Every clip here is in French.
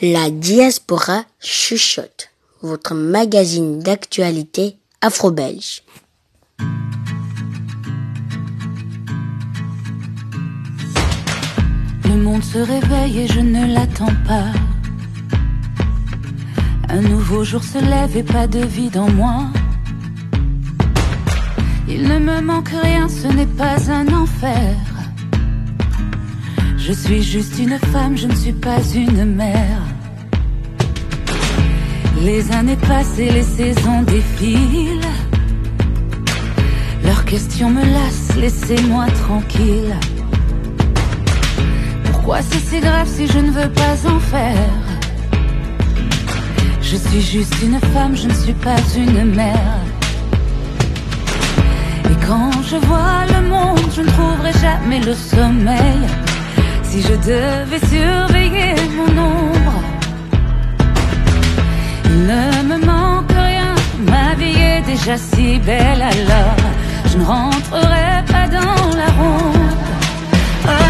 La diaspora chuchote, votre magazine d'actualité afro-belge. Le monde se réveille et je ne l'attends pas. Un nouveau jour se lève et pas de vide en moi. Il ne me manque rien, ce n'est pas un enfer. Je suis juste une femme, je ne suis pas une mère. Les années passent et les saisons défilent. Leurs questions me lassent, laissez-moi tranquille. Pourquoi c'est si grave si je ne veux pas en faire? Je suis juste une femme, je ne suis pas une mère. Et quand je vois le monde, je ne trouverai jamais le sommeil. Si je devais surveiller mon il ne me manque rien, ma vie est déjà si belle alors je ne rentrerai pas dans la ronde. Oh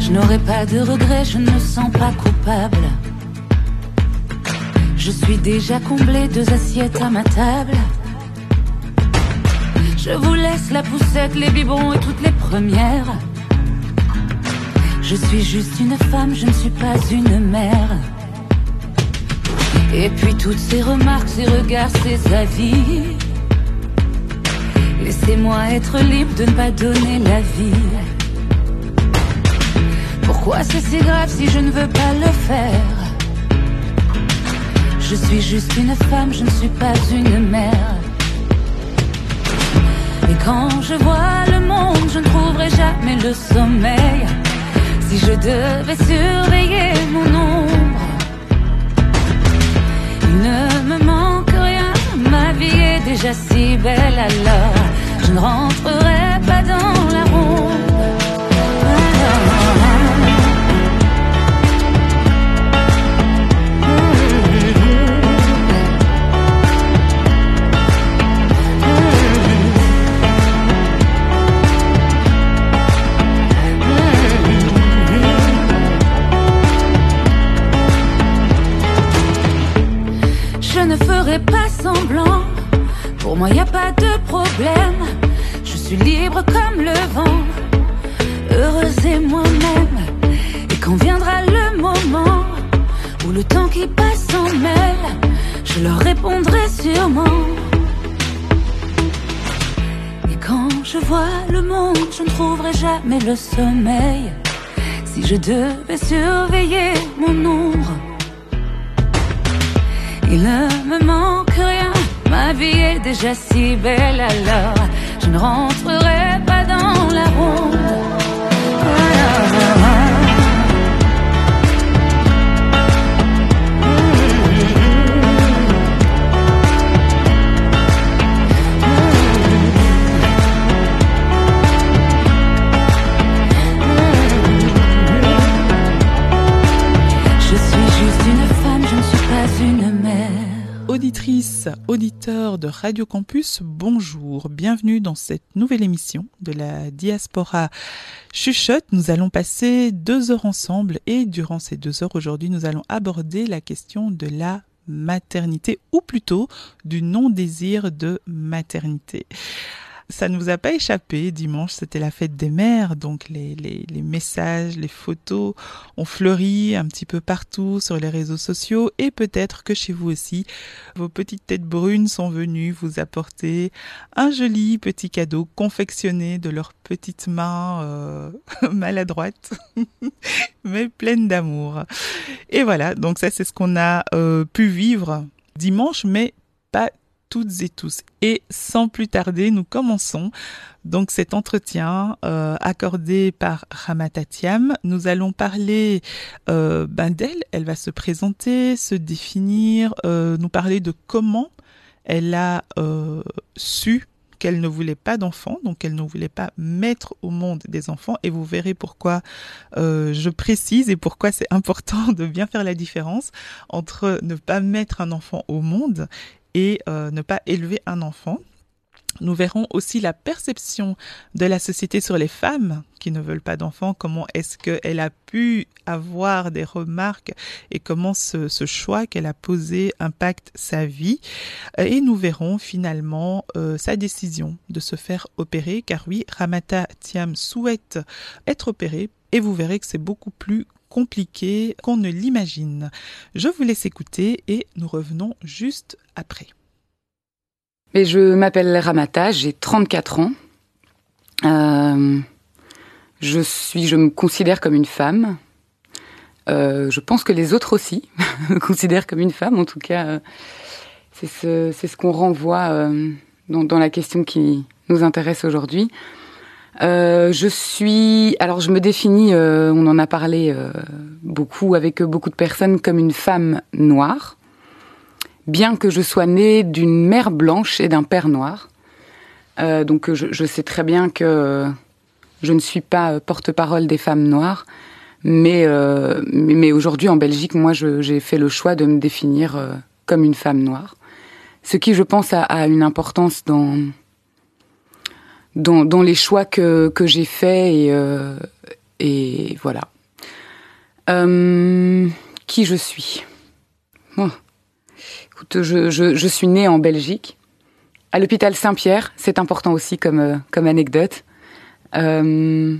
Je n'aurai pas de regrets, je ne me sens pas coupable. Je suis déjà comblé, deux assiettes à ma table. Je vous laisse la poussette, les biberons et toutes les premières. Je suis juste une femme, je ne suis pas une mère. Et puis toutes ces remarques, ces regards, ces avis. Laissez-moi être libre de ne pas donner la vie. Pourquoi c'est si grave si je ne veux pas le faire? Je suis juste une femme, je ne suis pas une mère. Et quand je vois le monde, je ne trouverai jamais le sommeil. Si je devais surveiller mon ombre, il ne me manque rien, ma vie est déjà si belle alors. Je ne rentrerai pas dans la ronde. Pas semblant. Pour moi, y a pas de problème. Je suis libre comme le vent, heureuse et moi-même. Et quand viendra le moment où le temps qui passe s'en mêle, je leur répondrai sûrement. Et quand je vois le monde, je ne trouverai jamais le sommeil. Si je devais surveiller mon ombre il ne me manque rien, ma vie est déjà si belle alors je ne rentrerai Auditeurs de Radio Campus, bonjour, bienvenue dans cette nouvelle émission de la diaspora chuchote. Nous allons passer deux heures ensemble et durant ces deux heures aujourd'hui, nous allons aborder la question de la maternité ou plutôt du non-désir de maternité. Ça ne vous a pas échappé, dimanche c'était la fête des mères, donc les, les, messages, les photos ont fleuri un petit peu partout sur les réseaux sociaux. Et peut-être que chez vous aussi, vos petites têtes brunes sont venues vous apporter un joli petit cadeau confectionné de leurs petites mains euh, maladroites, mais pleines d'amour. Et voilà, donc ça c'est ce qu'on a euh, pu vivre dimanche, mais toutes et tous. Et sans plus tarder, nous commençons donc cet entretien euh, accordé par Ramatatiam. Nous allons parler euh, ben d'elle. Elle va se présenter, se définir, euh, nous parler de comment elle a su qu'elle ne voulait pas d'enfants, donc elle ne voulait pas mettre au monde des enfants. Et vous verrez pourquoi je précise et pourquoi c'est important de bien faire la différence entre ne pas mettre un enfant au monde et ne pas élever un enfant. Nous verrons aussi la perception de la société sur les femmes qui ne veulent pas d'enfants, comment est-ce qu'elle a pu avoir des remarques et comment ce, choix qu'elle a posé impacte sa vie. Et nous verrons finalement euh, sa décision de se faire opérer, car oui, Ramata Thiam souhaite être opérée et vous verrez que c'est beaucoup plus compliqué qu'on ne l'imagine. Je vous laisse écouter et nous revenons juste après je m'appelle Ramata, j'ai 34 ans. Euh, je suis, je me considère comme une femme. Euh, je pense que les autres aussi me considèrent comme une femme. En tout cas, euh, c'est ce, qu'on renvoie dans, la question qui nous intéresse aujourd'hui. je suis, alors je me définis, on en a parlé beaucoup avec beaucoup de personnes, comme une femme noire bien que je sois née d'une mère blanche et d'un père noir. Euh, donc je, sais très bien que je ne suis pas porte-parole des femmes noires, mais, euh, mais, aujourd'hui en Belgique, moi j'ai fait le choix de me définir euh, comme une femme noire. Ce qui, je pense, a, une importance dans, dans, les choix que, que j'ai faits et, voilà. qui je suis? Je, suis née en Belgique, à l'hôpital Saint-Pierre. C'est important aussi comme, euh, anecdote. Euh,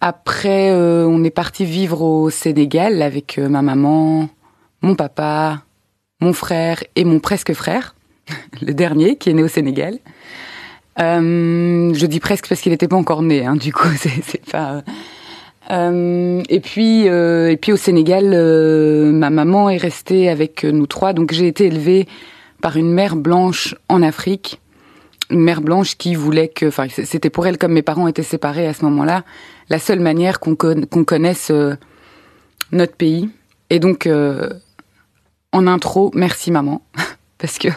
après, euh, on est parti vivre au Sénégal avec ma maman, mon papa, mon frère et mon presque frère, le dernier qui est né au Sénégal. je dis presque parce qu'il n'était pas encore né, hein, du coup, c'est pas. Euh, et puis, euh, et puis au Sénégal, euh, ma maman est restée avec nous trois, donc j'ai été élevée par une mère blanche en Afrique, une mère blanche qui voulait que, enfin, c'était pour elle comme mes parents étaient séparés à ce moment-là, la seule manière qu'on qu'on connaisse notre pays. Et donc, en intro, merci maman, parce que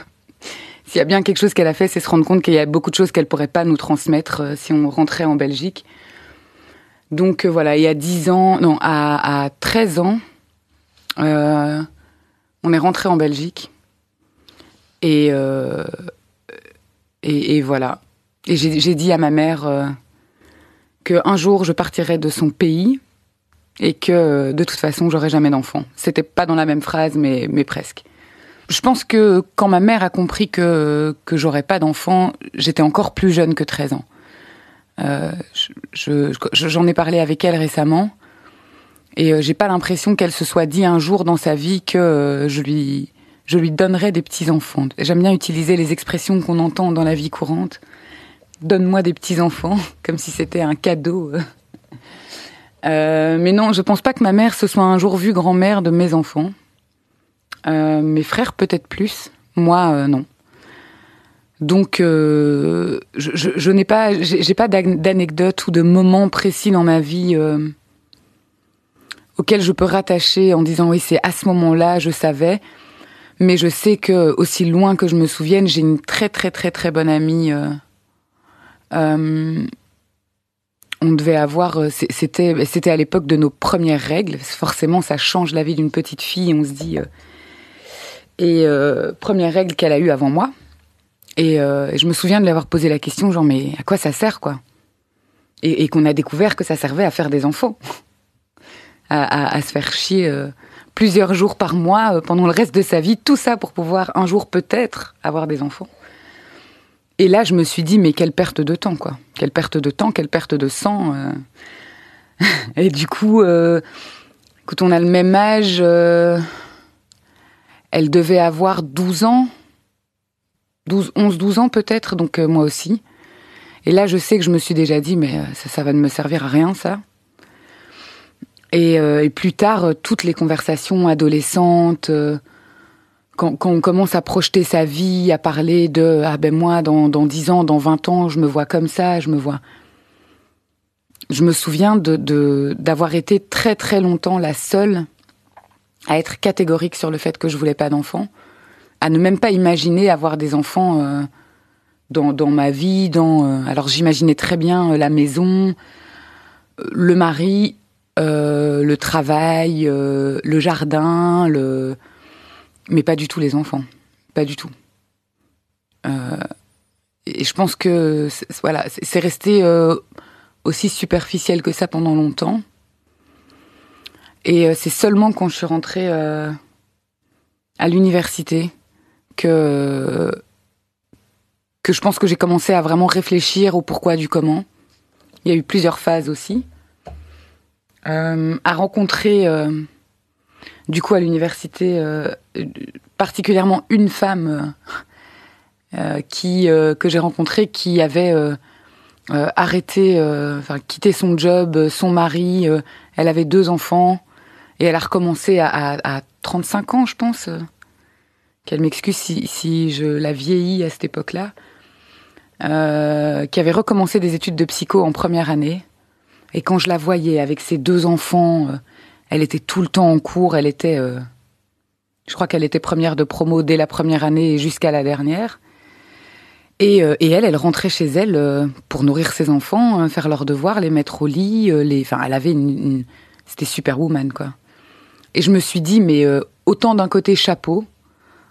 s'il y a bien quelque chose qu'elle a fait, c'est se rendre compte qu'il y a beaucoup de choses qu'elle pourrait pas nous transmettre si on rentrait en Belgique. Donc euh, voilà, il y a 10 ans, non, à, à 13 ans, euh, on est rentré en Belgique. Et, euh, et, voilà. Et j'ai dit à ma mère euh, qu'un jour je partirais de son pays et que de toute façon j'aurais jamais d'enfant. C'était pas dans la même phrase, mais, mais presque. Je pense que quand ma mère a compris que, que j'aurais pas d'enfant, j'étais encore plus jeune que 13 ans. Euh, j'en ai parlé avec elle récemment et euh, j'ai pas l'impression qu'elle se soit dit un jour dans sa vie que euh, je lui je lui donnerais des petits enfants. J'aime bien utiliser les expressions qu'on entend dans la vie courante. Donne-moi des petits enfants, comme si c'était un cadeau. mais non, je pense pas que ma mère se soit un jour vue grand-mère de mes enfants. mes frères peut-être plus, moi non. Donc, euh, je, n'ai pas, j'ai pas d'anecdote ou de moment précis dans ma vie euh, auquel je peux rattacher en disant oui, c'est à ce moment-là, je savais. Mais je sais que aussi loin que je me souvienne, j'ai une très très très très bonne amie. Euh, on devait avoir, c'était c'était à l'époque de nos premières règles. Forcément, ça change la vie d'une petite fille. On se dit. et première règle qu'elle a eue avant moi. Euh, et je me souviens de lui avoir posé la question, genre, mais à quoi ça sert, quoi? Et, qu'on a découvert que ça servait à faire des enfants, à, se faire chier euh, plusieurs jours par mois euh, pendant le reste de sa vie, tout ça pour pouvoir un jour peut-être avoir des enfants. Et là, je me suis dit, mais quelle perte de temps, quoi Quelle perte de temps, quelle perte de sang. et du coup, quand on a le même âge, elle devait avoir 12 ans 12, 11, 12 ans peut-être, donc euh, moi aussi. Et là, je sais que je me suis déjà dit, mais euh, ça, va ne me servir à rien, ça. Et, euh, plus tard, toutes les conversations adolescentes, quand, on commence à projeter sa vie, à parler de ah ben moi, dans, dans 10 ans, dans 20 ans, je me vois comme ça, je me vois. Je me souviens d'avoir été très très longtemps la seule à être catégorique sur le fait que je voulais pas d'enfant à ne même pas imaginer avoir des enfants euh, dans, dans, ma vie. Dans, euh, alors j'imaginais très bien euh, la maison, le mari, le travail, le jardin, le... mais pas du tout les enfants. pas du tout. et je pense que voilà, c'est resté aussi superficiel que ça pendant longtemps. Et c'est seulement quand je suis rentrée à l'université que je pense que j'ai commencé à vraiment réfléchir au pourquoi du comment. Il y a eu plusieurs phases aussi. Euh, à rencontrer, euh, du coup, à l'université, euh, particulièrement une femme qui que j'ai rencontrée qui avait arrêté, enfin quitté son job, son mari. elle avait deux enfants et elle a recommencé à 35 ans, je pense. Qu'elle m'excuse si, je la vieillis à cette époque-là. Euh, qui avait recommencé des études de psycho en première année. Et quand je la voyais avec ses deux enfants, euh, elle était tout le temps en cours. Elle était, euh, je crois qu'elle était première de promo dès la première année jusqu'à la dernière. Et, elle, elle rentrait chez elle pour nourrir ses enfants, faire leurs devoirs, les mettre au lit. les, enfin, elle avait une, une c'était superwoman quoi. Et je me suis dit, mais autant d'un côté chapeau,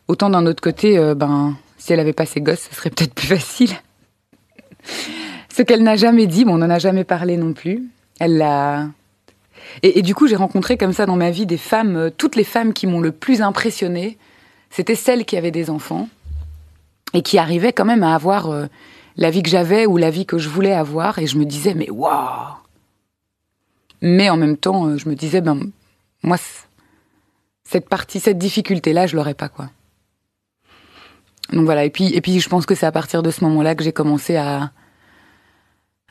autant d'un autre côté, ben, si elle avait pas ses gosses, ce serait peut-être plus facile. Ce qu'elle n'a jamais dit, bon, on n'en a jamais parlé non plus. Elle l'a. Et, du coup, j'ai rencontré comme ça dans ma vie des femmes, euh, toutes les femmes qui m'ont le plus impressionnée, c'était celles qui avaient des enfants et qui arrivaient quand même à avoir euh, la vie que j'avais ou la vie que je voulais avoir. Et je me disais, mais waouh Mais en même temps, euh, je me disais, ben, moi, cette partie, cette difficulté-là, je l'aurais pas, quoi. Donc voilà. Et puis, et puis, je pense que c'est à partir de ce moment-là que j'ai commencé à,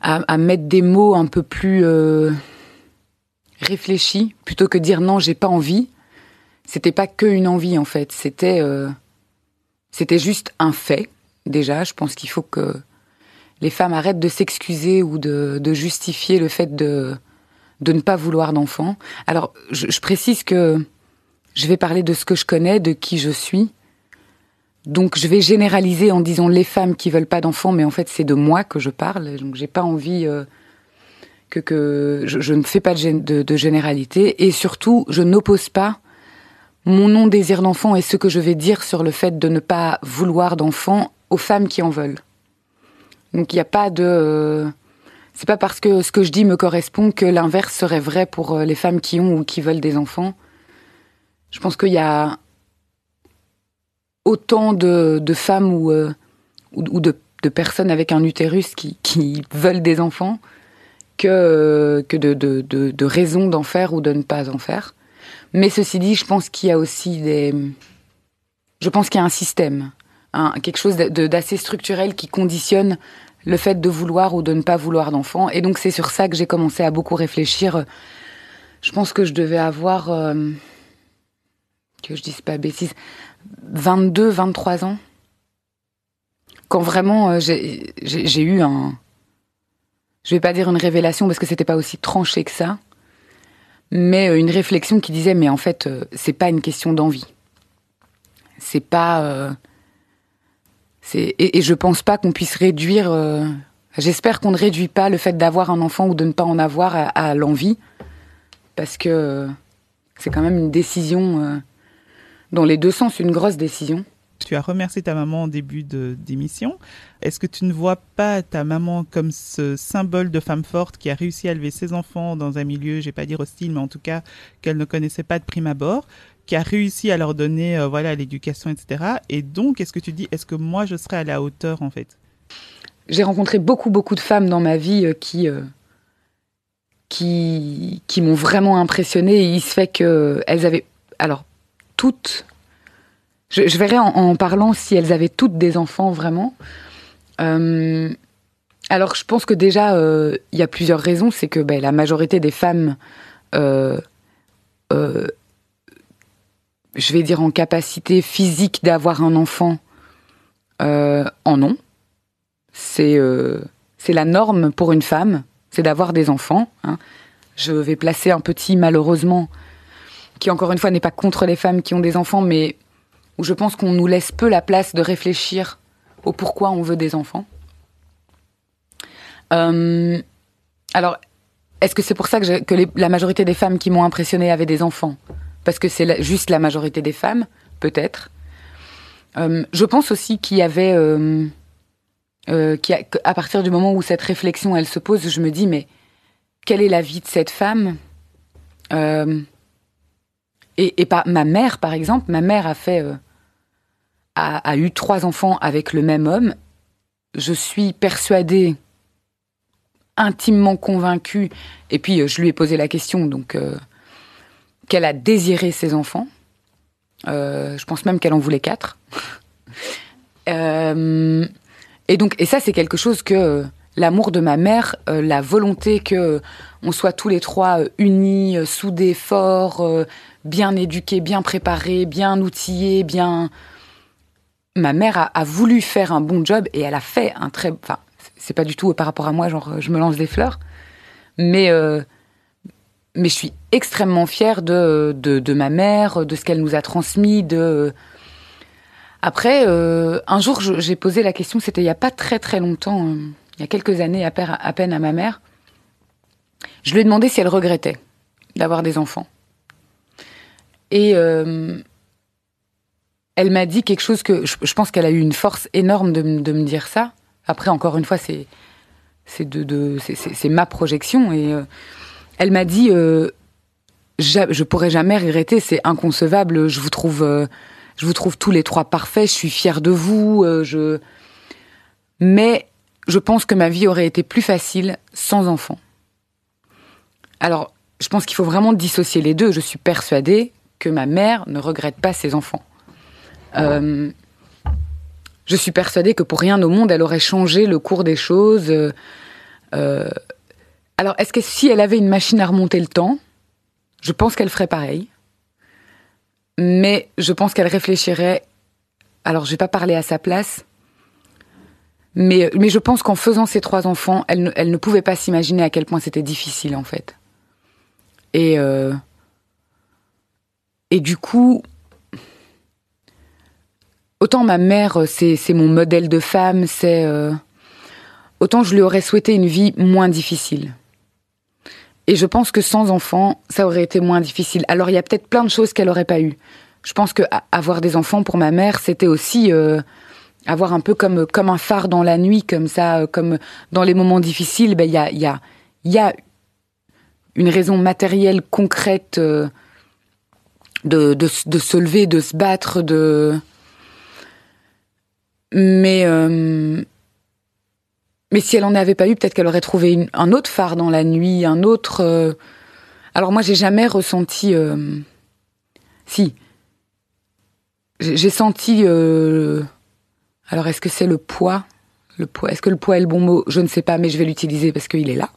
à, mettre des mots un peu plus euh, réfléchis, plutôt que dire non, j'ai pas envie. C'était pas que une envie en fait. C'était, euh, c'était juste un fait. Déjà, je pense qu'il faut que les femmes arrêtent de s'excuser ou de, de, justifier le fait de de ne pas vouloir d'enfants. Alors, je, je précise que je vais parler de ce que je connais, de qui je suis. Donc je vais généraliser en disant les femmes qui veulent pas d'enfants, mais en fait c'est de moi que je parle. Donc j'ai pas envie euh, que, je, ne fais pas de, généralité et surtout je n'oppose pas mon non désir d'enfant et ce que je vais dire sur le fait de ne pas vouloir d'enfants aux femmes qui en veulent. Donc il n'y a pas de euh, c'est pas parce que ce que je dis me correspond que l'inverse serait vrai pour euh, les femmes qui ont ou qui veulent des enfants. Je pense qu'il y a autant de, femmes ou, euh, de, personnes avec un utérus qui, veulent des enfants que, de, raisons d'en faire ou de ne pas en faire. Mais ceci dit, je pense qu'il y a aussi des... Je pense qu'il y a un système, quelque chose d'assez structurel qui conditionne le fait de vouloir ou de ne pas vouloir d'enfants. Et donc c'est sur ça que j'ai commencé à beaucoup réfléchir. Je pense que je devais avoir... Euh, que je dise pas bêtise, 22, 23 ans. Quand vraiment euh, j'ai eu un. Je vais pas dire une révélation parce que c'était pas aussi tranché que ça, mais euh, une réflexion qui disait mais en fait euh, c'est pas une question d'envie. C'est pas. c'est et, je pense pas qu'on puisse réduire. J'espère qu'on ne réduit pas le fait d'avoir un enfant ou de ne pas en avoir à l'envie, parce que c'est quand même une décision dans les deux sens une grosse décision. Tu as remercié ta maman en début d'émission. Est-ce que tu ne vois pas ta maman comme ce symbole de femme forte qui a réussi à élever ses enfants dans un milieu, je vais pas dire hostile, mais en tout cas qu'elle ne connaissait pas de prime abord, qui a réussi à leur donner euh, voilà l'éducation, etc. Et donc, est-ce que tu dis, est-ce que moi je serais à la hauteur en fait? J'ai rencontré beaucoup beaucoup de femmes dans ma vie euh, qui euh, qui qui m'ont vraiment impressionnée. Et il se fait que elles avaient alors toutes. Je, verrai en, parlant si elles avaient toutes des enfants vraiment. Euh, alors, je pense que déjà, euh, il y a plusieurs raisons. C'est que ben, la majorité des femmes, euh, je vais dire en capacité physique d'avoir un enfant, en ont. C'est c'est la norme pour une femme, c'est d'avoir des enfants. Hein. Je vais placer un petit, malheureusement, qui encore une fois n'est pas contre les femmes qui ont des enfants, mais où je pense qu'on nous laisse peu la place de réfléchir au pourquoi on veut des enfants. Euh, alors, est-ce que c'est pour ça que, la majorité des femmes qui m'ont impressionnée avaient des enfants? Parce que c'est juste la majorité des femmes, peut-être. Euh, je pense aussi qu'il y avait, euh, partir du moment où cette réflexion elle se pose, je me dis mais quelle est la vie de cette femme? Et, pas ma mère par exemple, ma mère a fait euh, a, a eu trois enfants avec le même homme. Je suis persuadée intimement convaincue, et puis euh, je lui ai posé la question, donc euh, qu'elle a désiré ses enfants. Je pense même qu'elle en voulait quatre. Et donc, et ça, c'est quelque chose que l'amour de ma mère, la volonté que on soit tous les trois unis, soudés, forts, bien éduqués, bien préparés, bien outillés, bien. Ma mère a, voulu faire un bon job et elle a fait un très. Enfin, c'est pas du tout par rapport à moi, genre je me lance des fleurs, mais euh, mais je suis extrêmement fière de, de, ma mère, de ce qu'elle nous a transmis. De après, euh, un jour, j'ai posé la question. C'était il y a pas très très longtemps, euh, il y a quelques années à peine à ma mère. Je lui ai demandé si elle regrettait d'avoir des enfants. Et euh, elle m'a dit quelque chose que je, pense qu'elle a eu une force énorme de, me- dire ça. Après, encore une fois, c'est c'est de, de c'est- ma projection et euh, elle m'a dit euh, je pourrais jamais regretter, c'est inconcevable. Je vous trouve, euh, je vous trouve tous les trois parfaits. Je suis fière de vous. je, mais je pense que ma vie aurait été plus facile sans enfant. Alors, je pense qu'il faut vraiment dissocier les deux. Je suis persuadée que ma mère ne regrette pas ses enfants. Euh, je suis persuadée que pour rien au monde, elle aurait changé le cours des choses. euh, euh, alors, est-ce que si elle avait une machine à remonter le temps, je pense qu'elle ferait pareil. Mais je pense qu'elle réfléchirait. Alors, je vais pas parler à sa place. Mais, mais je pense qu'en faisant ces trois enfants, elle ne, elle ne pouvait pas s'imaginer à quel point c'était difficile, en fait. Et, euh, et du coup, autant ma mère, c'est, mon modèle de femme, c'est. euh, autant je lui aurais souhaité une vie moins difficile. Et je pense que sans enfants, ça aurait été moins difficile. Alors il y a peut-être plein de choses qu'elle aurait pas eu. Je pense que avoir des enfants pour ma mère, c'était aussi euh, avoir un peu comme comme un phare dans la nuit, comme ça, euh, comme dans les moments difficiles. Ben il y a y a y a une raison matérielle concrète de, se lever, de se battre, de mais euh, mais si elle en avait pas eu, peut-être qu'elle aurait trouvé un autre phare dans la nuit, un autre. euh, Alors moi, j'ai jamais ressenti. euh, Si. J'ai senti. Alors est-ce que c'est le poids? Le poids. Est-ce que le poids est le bon mot? Je ne sais pas, mais je vais l'utiliser parce qu'il est là.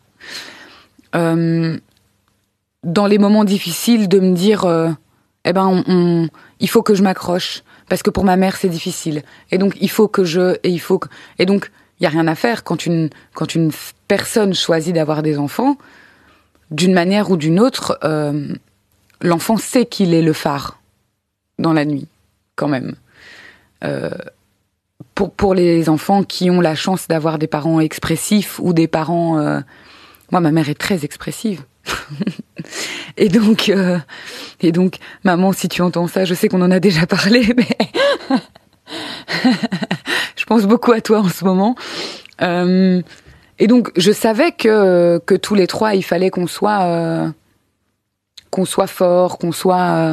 Dans les moments difficiles, de me dire, eh ben, on- on- il faut que je m'accroche parce que pour ma mère c'est difficile. Et donc il faut que je et il faut que et donc il y a rien à faire quand une quand une personne choisit d'avoir des enfants. D'une manière ou d'une autre euh, l'enfant sait qu'il est le phare dans la nuit quand même. Euh, pour pour les enfants qui ont la chance d'avoir des parents expressifs ou des parents euh, moi ma mère est très expressive et donc euh, et donc maman si tu entends ça je sais qu'on en a déjà parlé mais je pense beaucoup à toi en ce moment. Euh, et donc, je savais que, que tous les trois, il fallait qu'on soit, euh, qu'on soit fort, qu'on soit.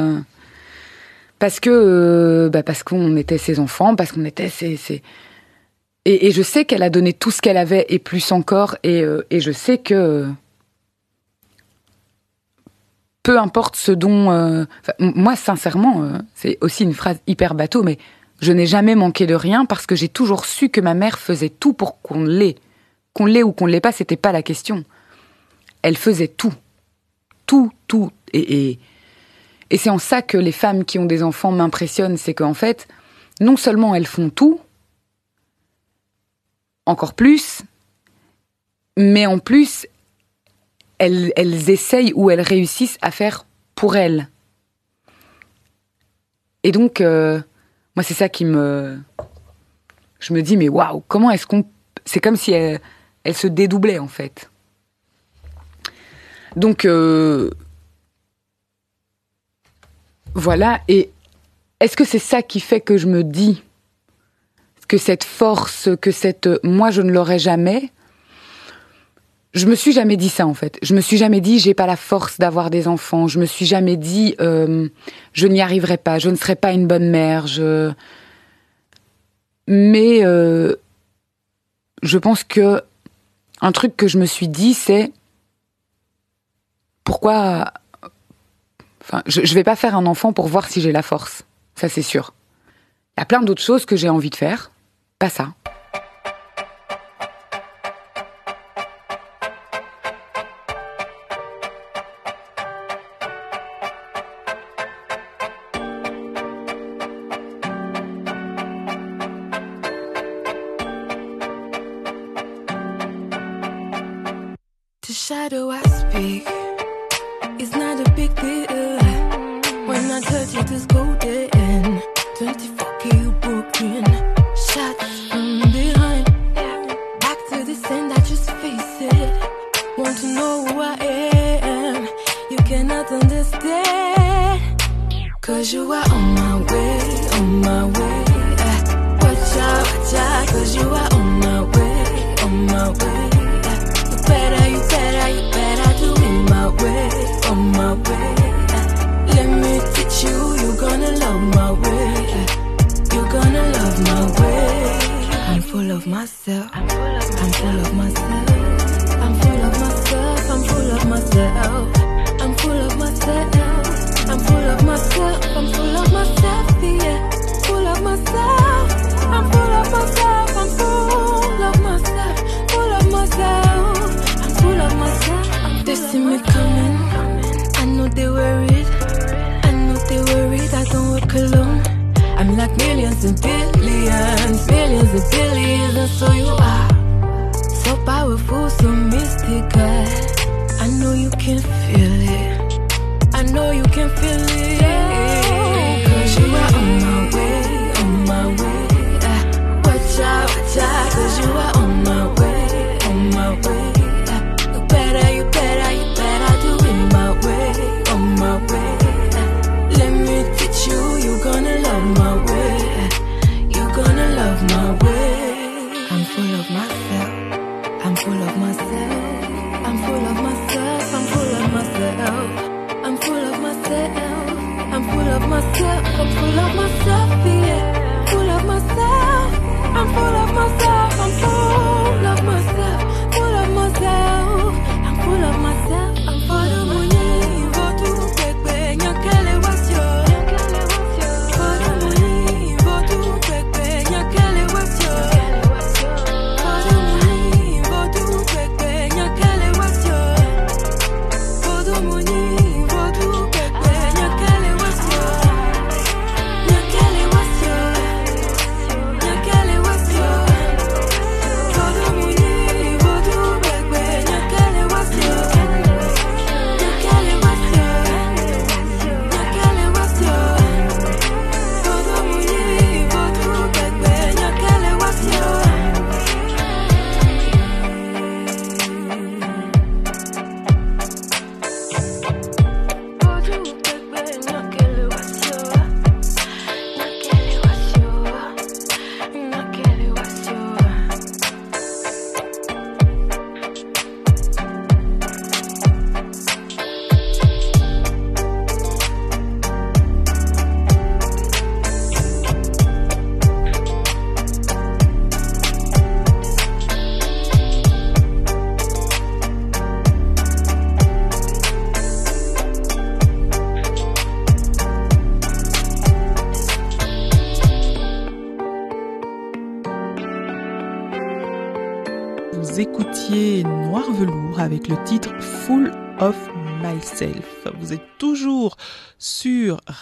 parce que, bah parce qu'on était ses enfants, parce qu'on était ses. ses- Et, et je sais qu'elle a donné tout ce qu'elle avait et plus encore. Et, et je sais que. Peu importe ce dont. euh, moi, sincèrement, euh, c'est aussi une phrase hyper bateau, mais je n'ai jamais manqué de rien parce que j'ai toujours su que ma mère faisait tout pour qu'on l'ait. Qu'on l'ait ou qu'on ne l'ait pas, c'était pas la question. Elle faisait tout. Tout, tout. Et, et, et c'est en ça que les femmes qui ont des enfants m'impressionnent, c'est qu'en fait, non seulement elles font tout, encore plus, mais en plus, elles, essayent ou elles réussissent à faire pour elles. Et donc, euh, moi, c'est ça qui me. Je me dis, mais waouh, comment est-ce qu'on. C'est comme si elle, se dédoublait, en fait. Donc, euh, voilà. Et est-ce que c'est ça qui fait que je me dis que cette force, que cette moi je ne l'aurai jamais. Je me suis jamais dit ça en fait. Je me suis jamais dit j'ai pas la force d'avoir des enfants. Je me suis jamais dit euh, je n'y arriverai pas, je ne serai pas une bonne mère. Je mais euh, je pense que un truc que je me suis dit c'est pourquoi enfin je, je vais pas faire un enfant pour voir si j'ai la force. Ça c'est sûr. Il y a plein d'autres choses que j'ai envie de faire, pas ça.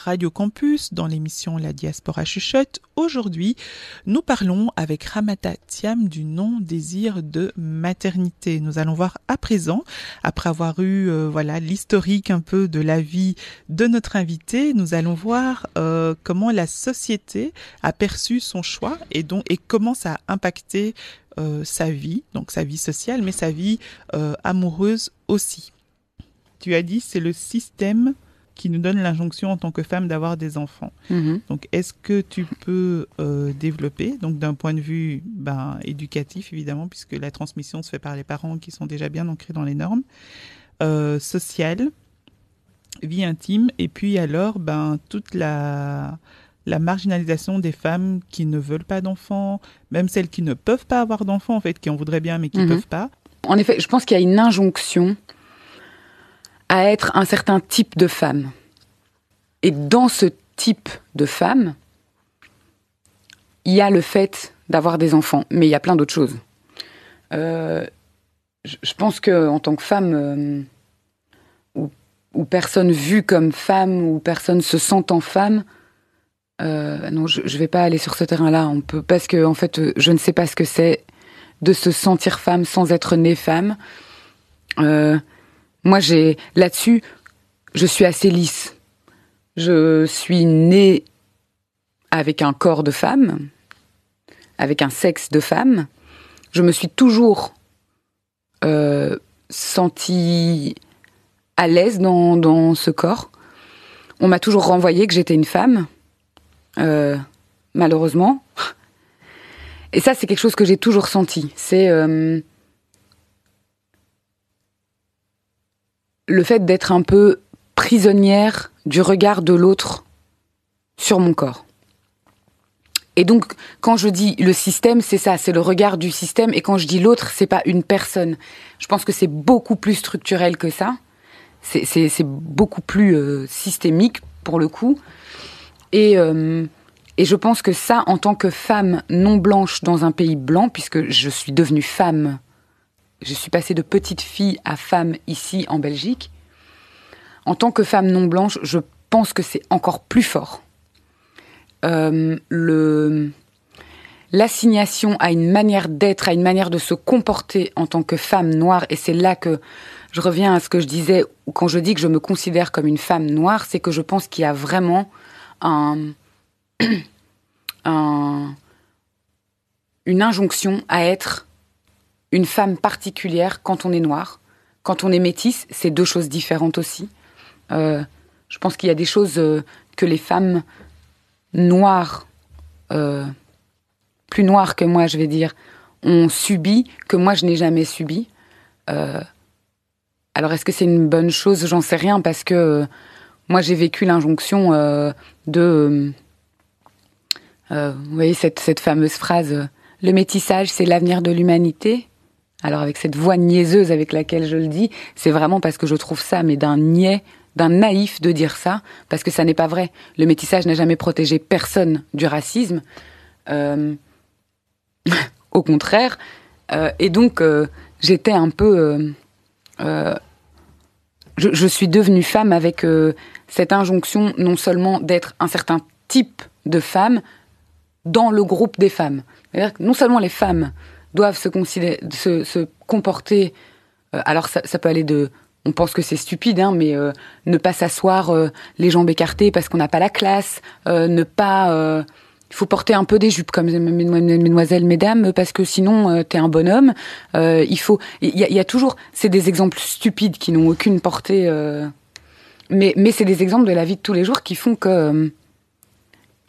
Radio Campus dans l'émission La Diaspora Chuchote. Aujourd'hui, nous parlons avec Ramata Thiam du non désir de maternité. Nous allons voir à présent, après avoir eu euh, voilà l'historique un peu de la vie de notre invité, nous allons voir euh, comment la société a perçu son choix et donc et comment ça a impacté euh, sa vie, donc sa vie sociale, mais sa vie amoureuse aussi. Tu as dit c'est le système qui nous donne l'injonction en tant que femme d'avoir des enfants. Mhm. Donc, est-ce que tu peux euh, développer, donc d'un point de vue ben, éducatif évidemment, puisque la transmission se fait par les parents qui sont déjà bien ancrés dans les normes, euh, sociale, vie intime, et puis alors ben, toute la, la marginalisation des femmes qui ne veulent pas d'enfants, même celles qui ne peuvent pas avoir d'enfants, en fait, qui en voudraient bien mais qui ne Mhm. peuvent pas. En effet, je pense qu'il y a une injonction à être un certain type de femme. Et dans ce type de femme, il y a le fait d'avoir des enfants, mais il y a plein d'autres choses. Euh, je, pense que en tant que femme, euh, ou, personne vue comme femme, ou personne se sentant femme, euh, non, je, je vais pas aller sur ce terrain-là. Parce que en fait, je ne sais pas ce que c'est de se sentir femme sans être née femme. Moi, j'ai là-dessus, je suis assez lisse. Je suis née avec un corps de femme, avec un sexe de femme. Je me suis toujours euh, sentie à l'aise dans, dans ce corps. On m'a toujours renvoyé que j'étais une femme, euh, malheureusement. Et ça, c'est quelque chose que j'ai toujours senti. C'est euh, le fait d'être un peu prisonnière du regard de l'autre sur mon corps. Et donc, quand je dis le système, c'est ça, c'est le regard du système. Et quand je dis l'autre, c'est pas une personne. Je pense que c'est beaucoup plus structurel que ça. C'est- beaucoup plus euh, systémique pour le coup. Euh, et je pense que ça, en tant que femme non blanche dans un pays blanc, puisque je suis devenue femme, je suis passée de petite fille à femme ici en Belgique, en tant que femme non blanche, je pense que c'est encore plus fort. Euh, l'assignation à une manière d'être, à une manière de se comporter en tant que femme noire, et c'est là que je reviens à ce que je disais quand je dis que je me considère comme une femme noire, c'est que je pense qu'il y a vraiment un, un- une injonction à être une femme particulière quand on est noire. Quand on est métisse, c'est deux choses différentes aussi. Euh, je pense qu'il y a des choses euh, que les femmes noires, euh, plus noires que moi, je vais dire, ont subi, que moi je n'ai jamais subi. Alors est-ce que c'est une bonne chose? J'en sais rien parce que moi j'ai vécu l'injonction de, vous voyez cette, fameuse phrase, le métissage c'est l'avenir de l'humanité. Alors avec cette voix niaiseuse avec laquelle je le dis, c'est vraiment parce que je trouve ça, mais d'un niais, d'un naïf de dire ça, parce que ça n'est pas vrai. Le métissage n'a jamais protégé personne du racisme. Euh, au contraire. Euh, et donc, euh, j'étais un peu... je, je suis devenue femme avec cette injonction non seulement d'être un certain type de femme dans le groupe des femmes. C'est-à-dire que non seulement les femmes doivent se, comporter... euh, alors ça, peut aller de... On pense que c'est stupide, hein, mais euh, ne pas s'asseoir euh, les jambes écartées parce qu'on n'a pas la classe, ne pas... il faut porter un peu des jupes comme mesdemoiselles, mesdames, parce que sinon t'es un bonhomme. Il faut, il y, y a toujours, c'est des exemples stupides qui n'ont aucune portée, mais mais c'est des exemples de la vie de tous les jours qui font que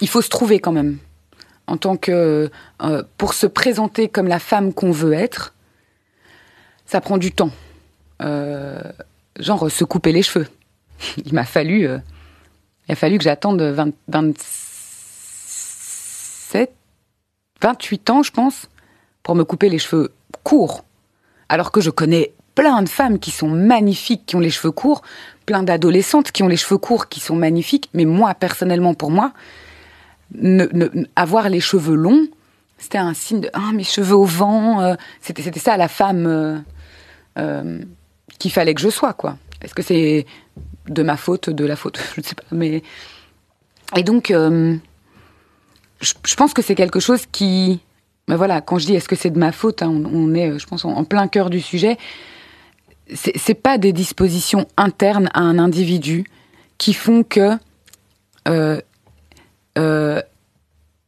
il faut se trouver quand même en tant que euh, pour se présenter comme la femme qu'on veut être. Ça prend du temps, Euh, genre se couper les cheveux. Il m'a fallu, euh, il a fallu que j'attende 20, 27, 28 ans, je pense, pour me couper les cheveux courts. Alors que je connais plein de femmes qui sont magnifiques, qui ont les cheveux courts, plein d'adolescentes qui ont les cheveux courts, qui sont magnifiques, mais moi, personnellement, pour moi, ne, avoir les cheveux longs, c'était un signe de ah mes cheveux au vent. euh, c'était c'était ça la femme euh, euh, qu'il fallait que je sois quoi. Est-ce que c'est de ma faute, de la faute, je ne sais pas, mais et donc je, pense que c'est quelque chose qui, ben voilà, quand je dis est-ce que c'est de ma faute, hein, on, est, je pense, en, plein cœur du sujet. C'est pas des dispositions internes à un individu qui font que euh,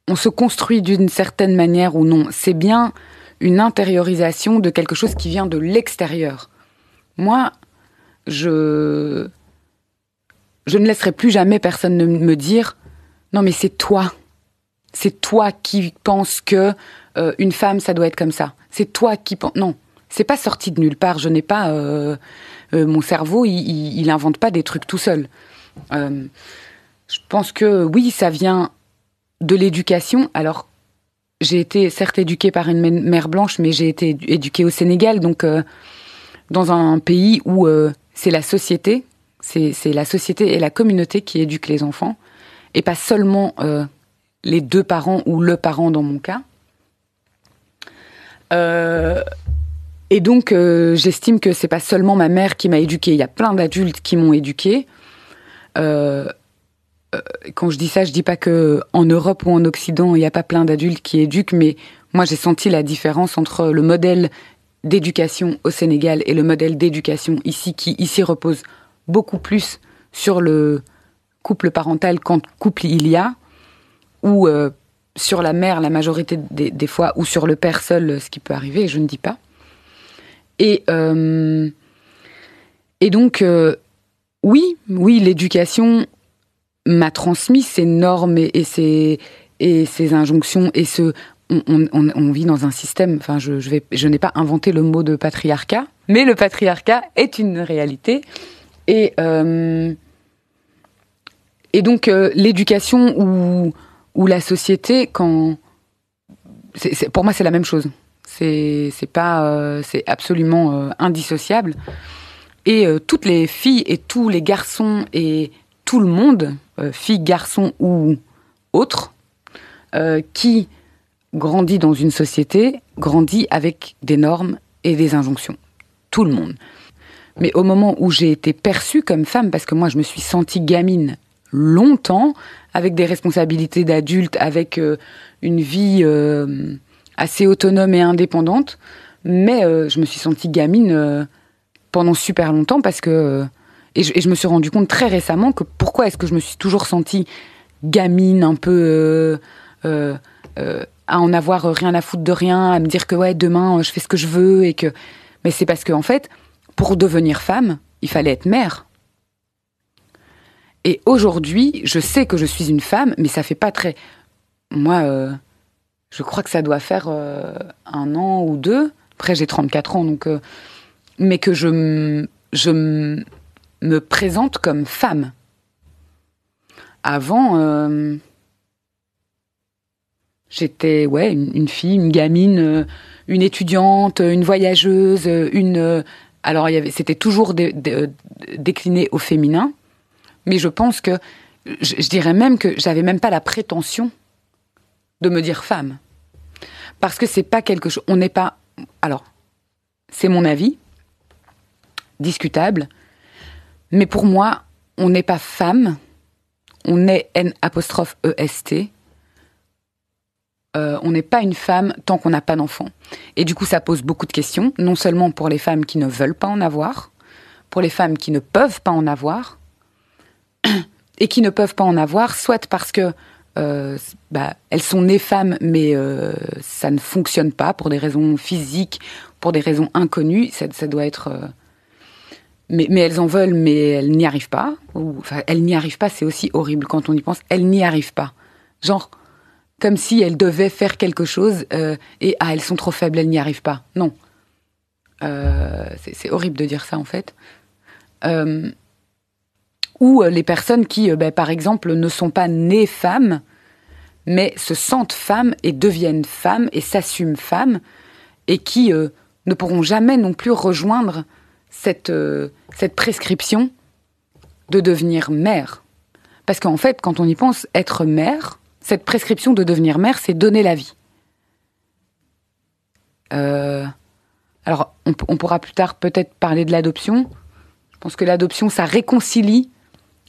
on se construit d'une certaine manière ou non. C'est bien une intériorisation de quelque chose qui vient de l'extérieur. Moi, je je ne laisserai plus jamais personne ne me dire non mais c'est toi, c'est toi qui penses que euh, une femme ça doit être comme ça. C'est toi qui penses non, c'est pas sorti de nulle part. Je n'ai pas euh, mon cerveau, il, il, il invente pas des trucs tout seul. Je pense que oui, ça vient de l'éducation. Alors j'ai été certes éduquée par une mè- mère blanche, mais j'ai été édu- éduquée au Sénégal, donc euh, dans un pays où euh, c'est la société, c'est la société et la communauté qui éduquent les enfants, et pas seulement euh, les deux parents ou le parent dans mon cas. Et donc, j'estime que c'est pas seulement ma mère qui m'a éduquée. Il y a plein d'adultes qui m'ont éduquée. Quand je dis ça, je dis pas que en Europe ou en Occident, il n'y a pas plein d'adultes qui éduquent, mais moi, j'ai senti la différence entre le modèle d'éducation au Sénégal et le modèle d'éducation ici, qui ici repose beaucoup plus sur le couple parental quand couple il y a, ou euh, sur la mère la majorité des, fois, ou sur le père seul, ce qui peut arriver, je ne dis pas. Et, euh, et donc, euh, oui, oui, l'éducation m'a transmis ces normes et, ces, et ces injonctions et ce. On, vit dans un système. Enfin, je, je, n'ai pas inventé le mot de patriarcat, mais le patriarcat est une réalité. Et, euh, et donc, euh, l'éducation ou, ou la société, quand. pour moi, c'est la même chose. C'est c'est pas. euh, c'est absolument indissociable. Et toutes les filles et tous les garçons et tout le monde, euh, filles, garçons ou autres, euh, qui grandit dans une société, grandit avec des normes et des injonctions. Tout le monde. Mais au moment où j'ai été perçue comme femme, parce que moi je me suis sentie gamine longtemps, avec des responsabilités d'adulte, avec euh, une vie assez autonome et indépendante, mais je me suis sentie gamine pendant super longtemps parce que et je, me suis rendu compte très récemment que pourquoi est-ce que je me suis toujours sentie gamine un peu euh, euh, euh, à en avoir rien à foutre de rien à me dire que ouais demain je fais ce que je veux et que mais c'est parce que en fait pour devenir femme il fallait être mère. Et aujourd'hui je sais que je suis une femme mais ça fait pas très moi je crois que ça doit faire un an ou deux. Après j'ai 34 ans donc mais que je, je me présente comme femme. Avant, euh, j'étais une, fille, une gamine, euh, une étudiante, une voyageuse, une. euh, alors c'était toujours dé- dé- décliné au féminin, mais je pense que je, je dirais même que j'avais même pas la prétention de me dire femme, parce que c'est pas quelque chose. On n'est pas. Alors, c'est mon avis discutable. Mais pour moi, on n'est pas femme, on est N EST. Euh, on n'est pas une femme tant qu'on n'a pas d'enfant. Et du coup, ça pose beaucoup de questions, non seulement pour les femmes qui ne veulent pas en avoir, pour les femmes qui ne peuvent pas en avoir, et qui ne peuvent pas en avoir, soit parce que euh, bah, elles sont nées femmes, mais euh, ça ne fonctionne pas pour des raisons physiques, pour des raisons inconnues. Ça, doit être mais, elles en veulent, mais elles n'y arrivent pas. Ou, enfin, elles n'y arrivent pas, c'est aussi horrible quand on y pense. Elles n'y arrivent pas. Genre, comme si elles devaient faire quelque chose euh, et ah, elles sont trop faibles, elles n'y arrivent pas. Non. Euh, c'est horrible de dire ça, en fait. Euh, ou les personnes qui, ben, par exemple, ne sont pas nées femmes, mais se sentent femmes et deviennent femmes et s'assument femmes, et qui ne pourront jamais non plus rejoindre cette, euh, cette prescription de devenir mère. Parce qu'en fait, quand on y pense, être mère, cette prescription de devenir mère, c'est donner la vie. Euh, alors, on, on pourra plus tard peut-être parler de l'adoption. Je pense que l'adoption, ça réconcilie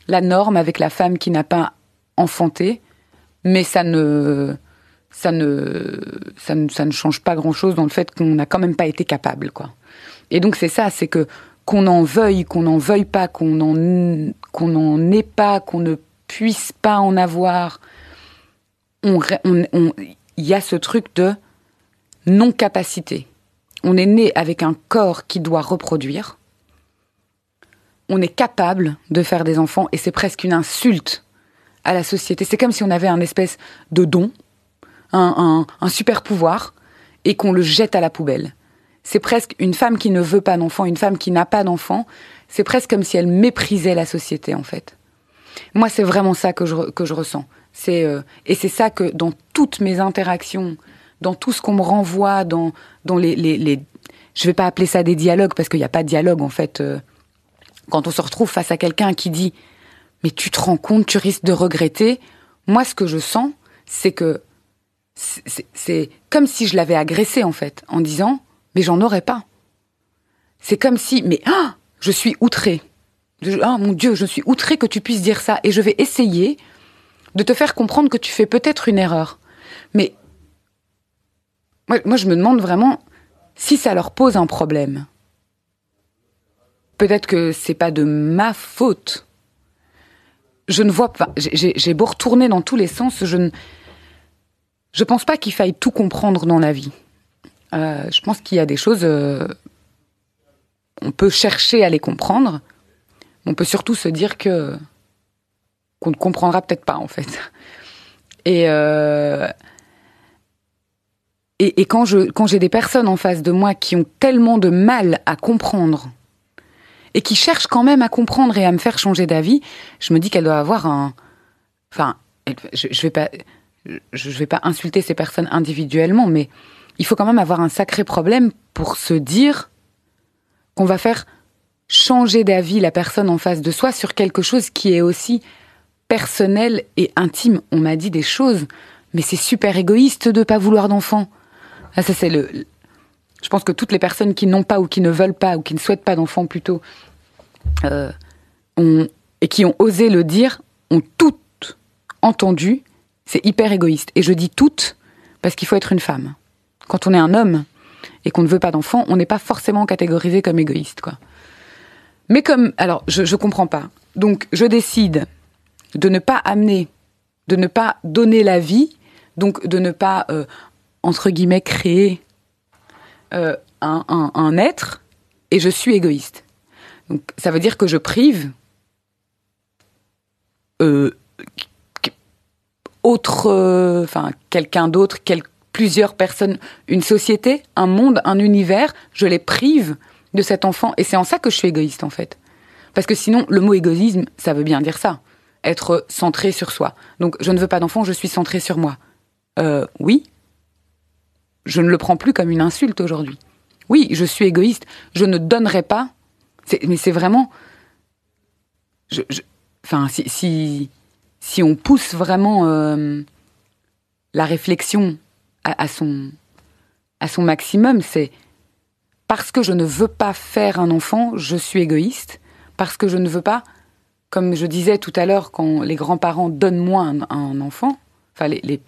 la norme avec la femme qui n'a pas enfanté, mais ça ne, ça ne, ça ne, ça ne change pas grand-chose dans le fait qu'on n'a quand même pas été capable, quoi. Et donc c'est ça, c'est que qu'on en veuille, qu'on n'en veuille pas, qu'on en qu'on n'en ait pas, qu'on ne puisse pas en avoir, il y a ce truc de non capacité. On est né avec un corps qui doit reproduire. on est capable de faire des enfants et c'est presque une insulte à la société. C'est comme si on avait un espèce de don, un super pouvoir, et qu'on le jette à la poubelle. C'est presque une femme qui ne veut pas d'enfant, une femme qui n'a pas d'enfant. C'est presque comme si elle méprisait la société, en fait. Moi, c'est vraiment ça que je, que je ressens. C'est euh, et c'est ça que dans toutes mes interactions, dans tout ce qu'on me renvoie, dans dans les, les, les je vais pas appeler ça des dialogues parce qu'il n'y a pas de dialogue en fait. euh, quand on se retrouve face à quelqu'un qui dit mais tu te rends compte, tu risques de regretter. Moi, ce que je sens, c'est que c'est- comme si je l'avais agressé en fait, en disant mais j'en aurais pas. C'est comme si mais ah, je suis outré. Ah mon Dieu, je suis outré que tu puisses dire ça et je vais essayer de te faire comprendre que tu fais peut-être une erreur. Mais moi, moi, je me demande vraiment si ça leur pose un problème. Peut-être que c'est pas de ma faute. Je ne vois pas. j'ai beau retourner dans tous les sens, je ne. Je pense pas qu'il faille tout comprendre dans la vie. Euh, je pense qu'il y a des choses. euh, on peut chercher à les comprendre. mais On peut surtout se dire que qu'on ne comprendra peut-être pas en fait. Et euh, et, et quand je quand j'ai des personnes en face de moi qui ont tellement de mal à comprendre et qui cherchent quand même à comprendre et à me faire changer d'avis, je me dis qu'elle doit avoir un enfin je, je vais pas vais pas insulter ces personnes individuellement mais il faut quand même avoir un sacré problème pour se dire qu'on va faire changer d'avis la personne en face de soi sur quelque chose qui est aussi personnel et intime. On m'a dit des choses, mais c'est super égoïste de pas vouloir d'enfant. Ah, ça c'est le. Je pense que toutes les personnes qui n'ont pas ou qui ne veulent pas ou qui ne souhaitent pas d'enfants plutôt euh, et qui ont osé le dire ont toutes entendu. C'est hyper égoïste. Et je dis toutes parce qu'il faut être une femme. Quand on est un homme et qu'on ne veut pas d'enfants, on n'est pas forcément catégorisé comme égoïste. Mais comme, alors, je, je comprends pas. Donc, je décide de ne pas amener, de ne pas donner la vie, donc de ne pas, euh, entre guillemets, créer euh, un, être, et je suis égoïste. Donc, ça veut dire que je prive euh, autre, euh, enfin, quelqu'un d'autre, quel- plusieurs personnes, une société, un monde, un univers, je les prive de cet enfant, et c'est en ça que je suis égoïste, en fait. Parce que sinon, le mot égoïsme, ça veut bien dire ça. Être centré sur soi. Donc, je ne veux pas d'enfant, je suis centré sur moi. Euh, oui. Je ne le prends plus comme une insulte aujourd'hui. Oui, je suis égoïste. Je ne donnerai pas. Mais c'est vraiment. Enfin, si, si, si on pousse vraiment euh, la réflexion à, son, maximum, c'est parce que je ne veux pas faire un enfant, je suis égoïste. Parce que je ne veux pas, comme je disais tout à l'heure, quand les grands-parents donnent moi un, enfant, enfin les,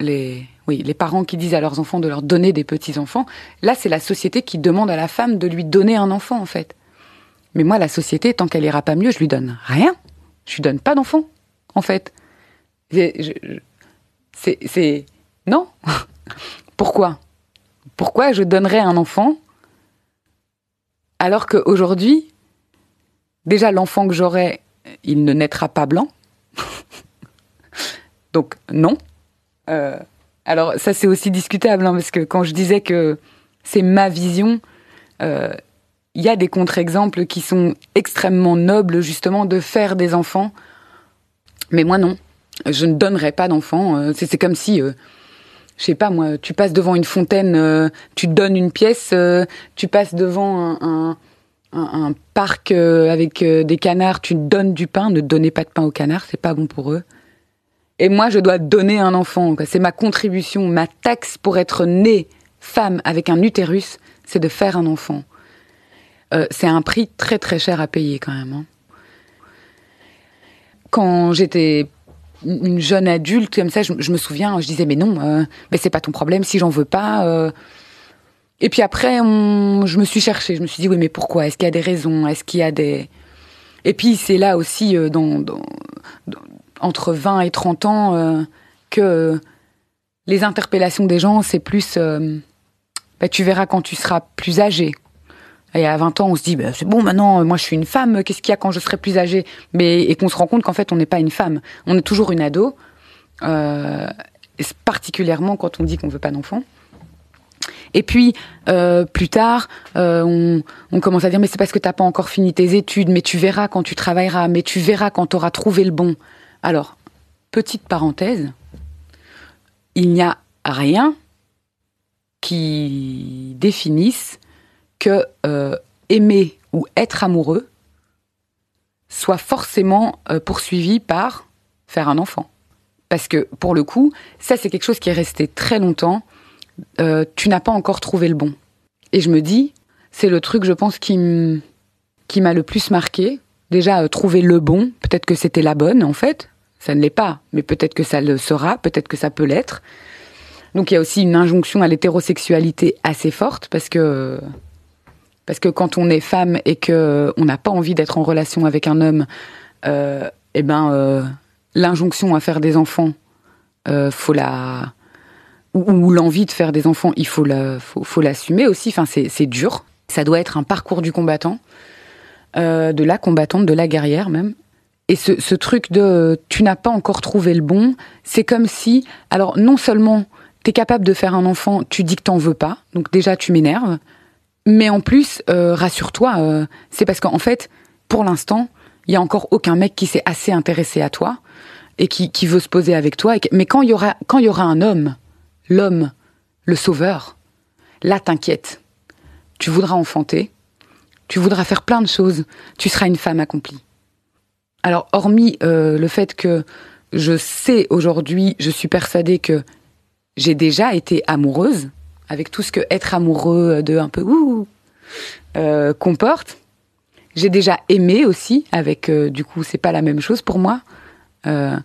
les, oui, les parents qui disent à leurs enfants de leur donner des petits-enfants, là c'est la société qui demande à la femme de lui donner un enfant en fait. Mais moi, la société, tant qu'elle ira pas mieux, je lui donne rien. Je lui donne pas d'enfant, en fait. C'est, non. Pourquoi? Pourquoi je donnerais un enfant alors qu'aujourd'hui, déjà l'enfant que j'aurai, il ne naîtra pas blanc? Donc non. Euh, alors ça c'est aussi discutable, hein, parce que quand je disais que c'est ma vision, euh, il y a des contre-exemples qui sont extrêmement nobles justement de faire des enfants. Mais moi non, je ne donnerai pas d'enfants. Euh, C'est comme si, euh, je sais pas moi, tu passes devant une fontaine, euh, tu donnes une pièce, euh, tu passes devant un, parc avec des canards, tu donnes du pain. Ne donnez pas de pain aux canards, c'est pas bon pour eux. Et moi, je dois donner un enfant. C'est ma contribution, ma taxe pour être née femme avec un utérus, c'est de faire un enfant. C'est un prix très très cher à payer quand même. hein. Quand j'étais une jeune adulte comme ça, je, me souviens, je disais mais non, euh, mais c'est pas ton problème si j'en veux pas. euh. Et puis après, je me suis cherchée, je me suis dit oui mais pourquoi? Est-ce qu'il y a des raisons? Est-ce qu'il y a des Et puis c'est là aussi euh, dans, entre 20 et 30 ans euh, que les interpellations des gens, c'est plus bah, tu verras quand tu seras plus âgé. Et à 20 ans, on se dit, bah, c'est bon, maintenant, euh, moi, je suis une femme, qu'est-ce qu'il y a quand je serai plus âgée? Mais Et qu'on se rend compte qu'en fait, on n'est pas une femme. On est toujours une ado, euh, particulièrement quand on dit qu'on veut pas d'enfant. Et puis, euh, plus tard, on, on, commence à dire, mais c'est parce que tu n'as pas encore fini tes études, mais tu verras quand tu travailleras, mais tu verras quand tu auras trouvé le bon. Alors, petite parenthèse, il n'y a rien qui définisse euh, aimer ou être amoureux soit forcément euh, poursuivi par faire un enfant. Parce que pour le coup, ça c'est quelque chose qui est resté très longtemps. Euh, tu n'as pas encore trouvé le bon. Et je me dis, c'est le truc, je pense, qui m'a le plus marqué. Déjà, trouver le bon, peut-être que c'était la bonne en fait, ça ne l'est pas, mais peut-être que ça le sera, peut-être que ça peut l'être. Donc il y a aussi une injonction à l'hétérosexualité assez forte parce que parce que quand on est femme et que on n'a pas envie d'être en relation avec un homme, euh, eh ben euh, l'injonction à faire des enfants, euh, faut la ou, l'envie de faire des enfants, il faut la faut, faut l'assumer aussi. Enfin c'est dur. Ça doit être un parcours du combattant, euh, de la combattante, de la guerrière même. Et ce, ce truc de tu n'as pas encore trouvé le bon, c'est comme si alors non seulement tu es capable de faire un enfant, tu dis que t'en veux pas, donc déjà tu m'énerves. Mais en plus, euh, rassure-toi, euh, c'est parce qu'en fait, pour l'instant, il y a encore aucun mec qui s'est assez intéressé à toi et qui, qui veut se poser avec toi. Mais quand il y aura quand il y aura un homme, l'homme, le sauveur, là t'inquiète, tu voudras enfanter, tu voudras faire plein de choses, tu seras une femme accomplie. Alors, hormis euh, le fait que je sais aujourd'hui, je suis persuadée que j'ai déjà été amoureuse, avec tout ce que être amoureux de un peu ouh euh, comporte. J'ai déjà aimé aussi, avec euh, du coup c'est pas la même chose pour moi, euh,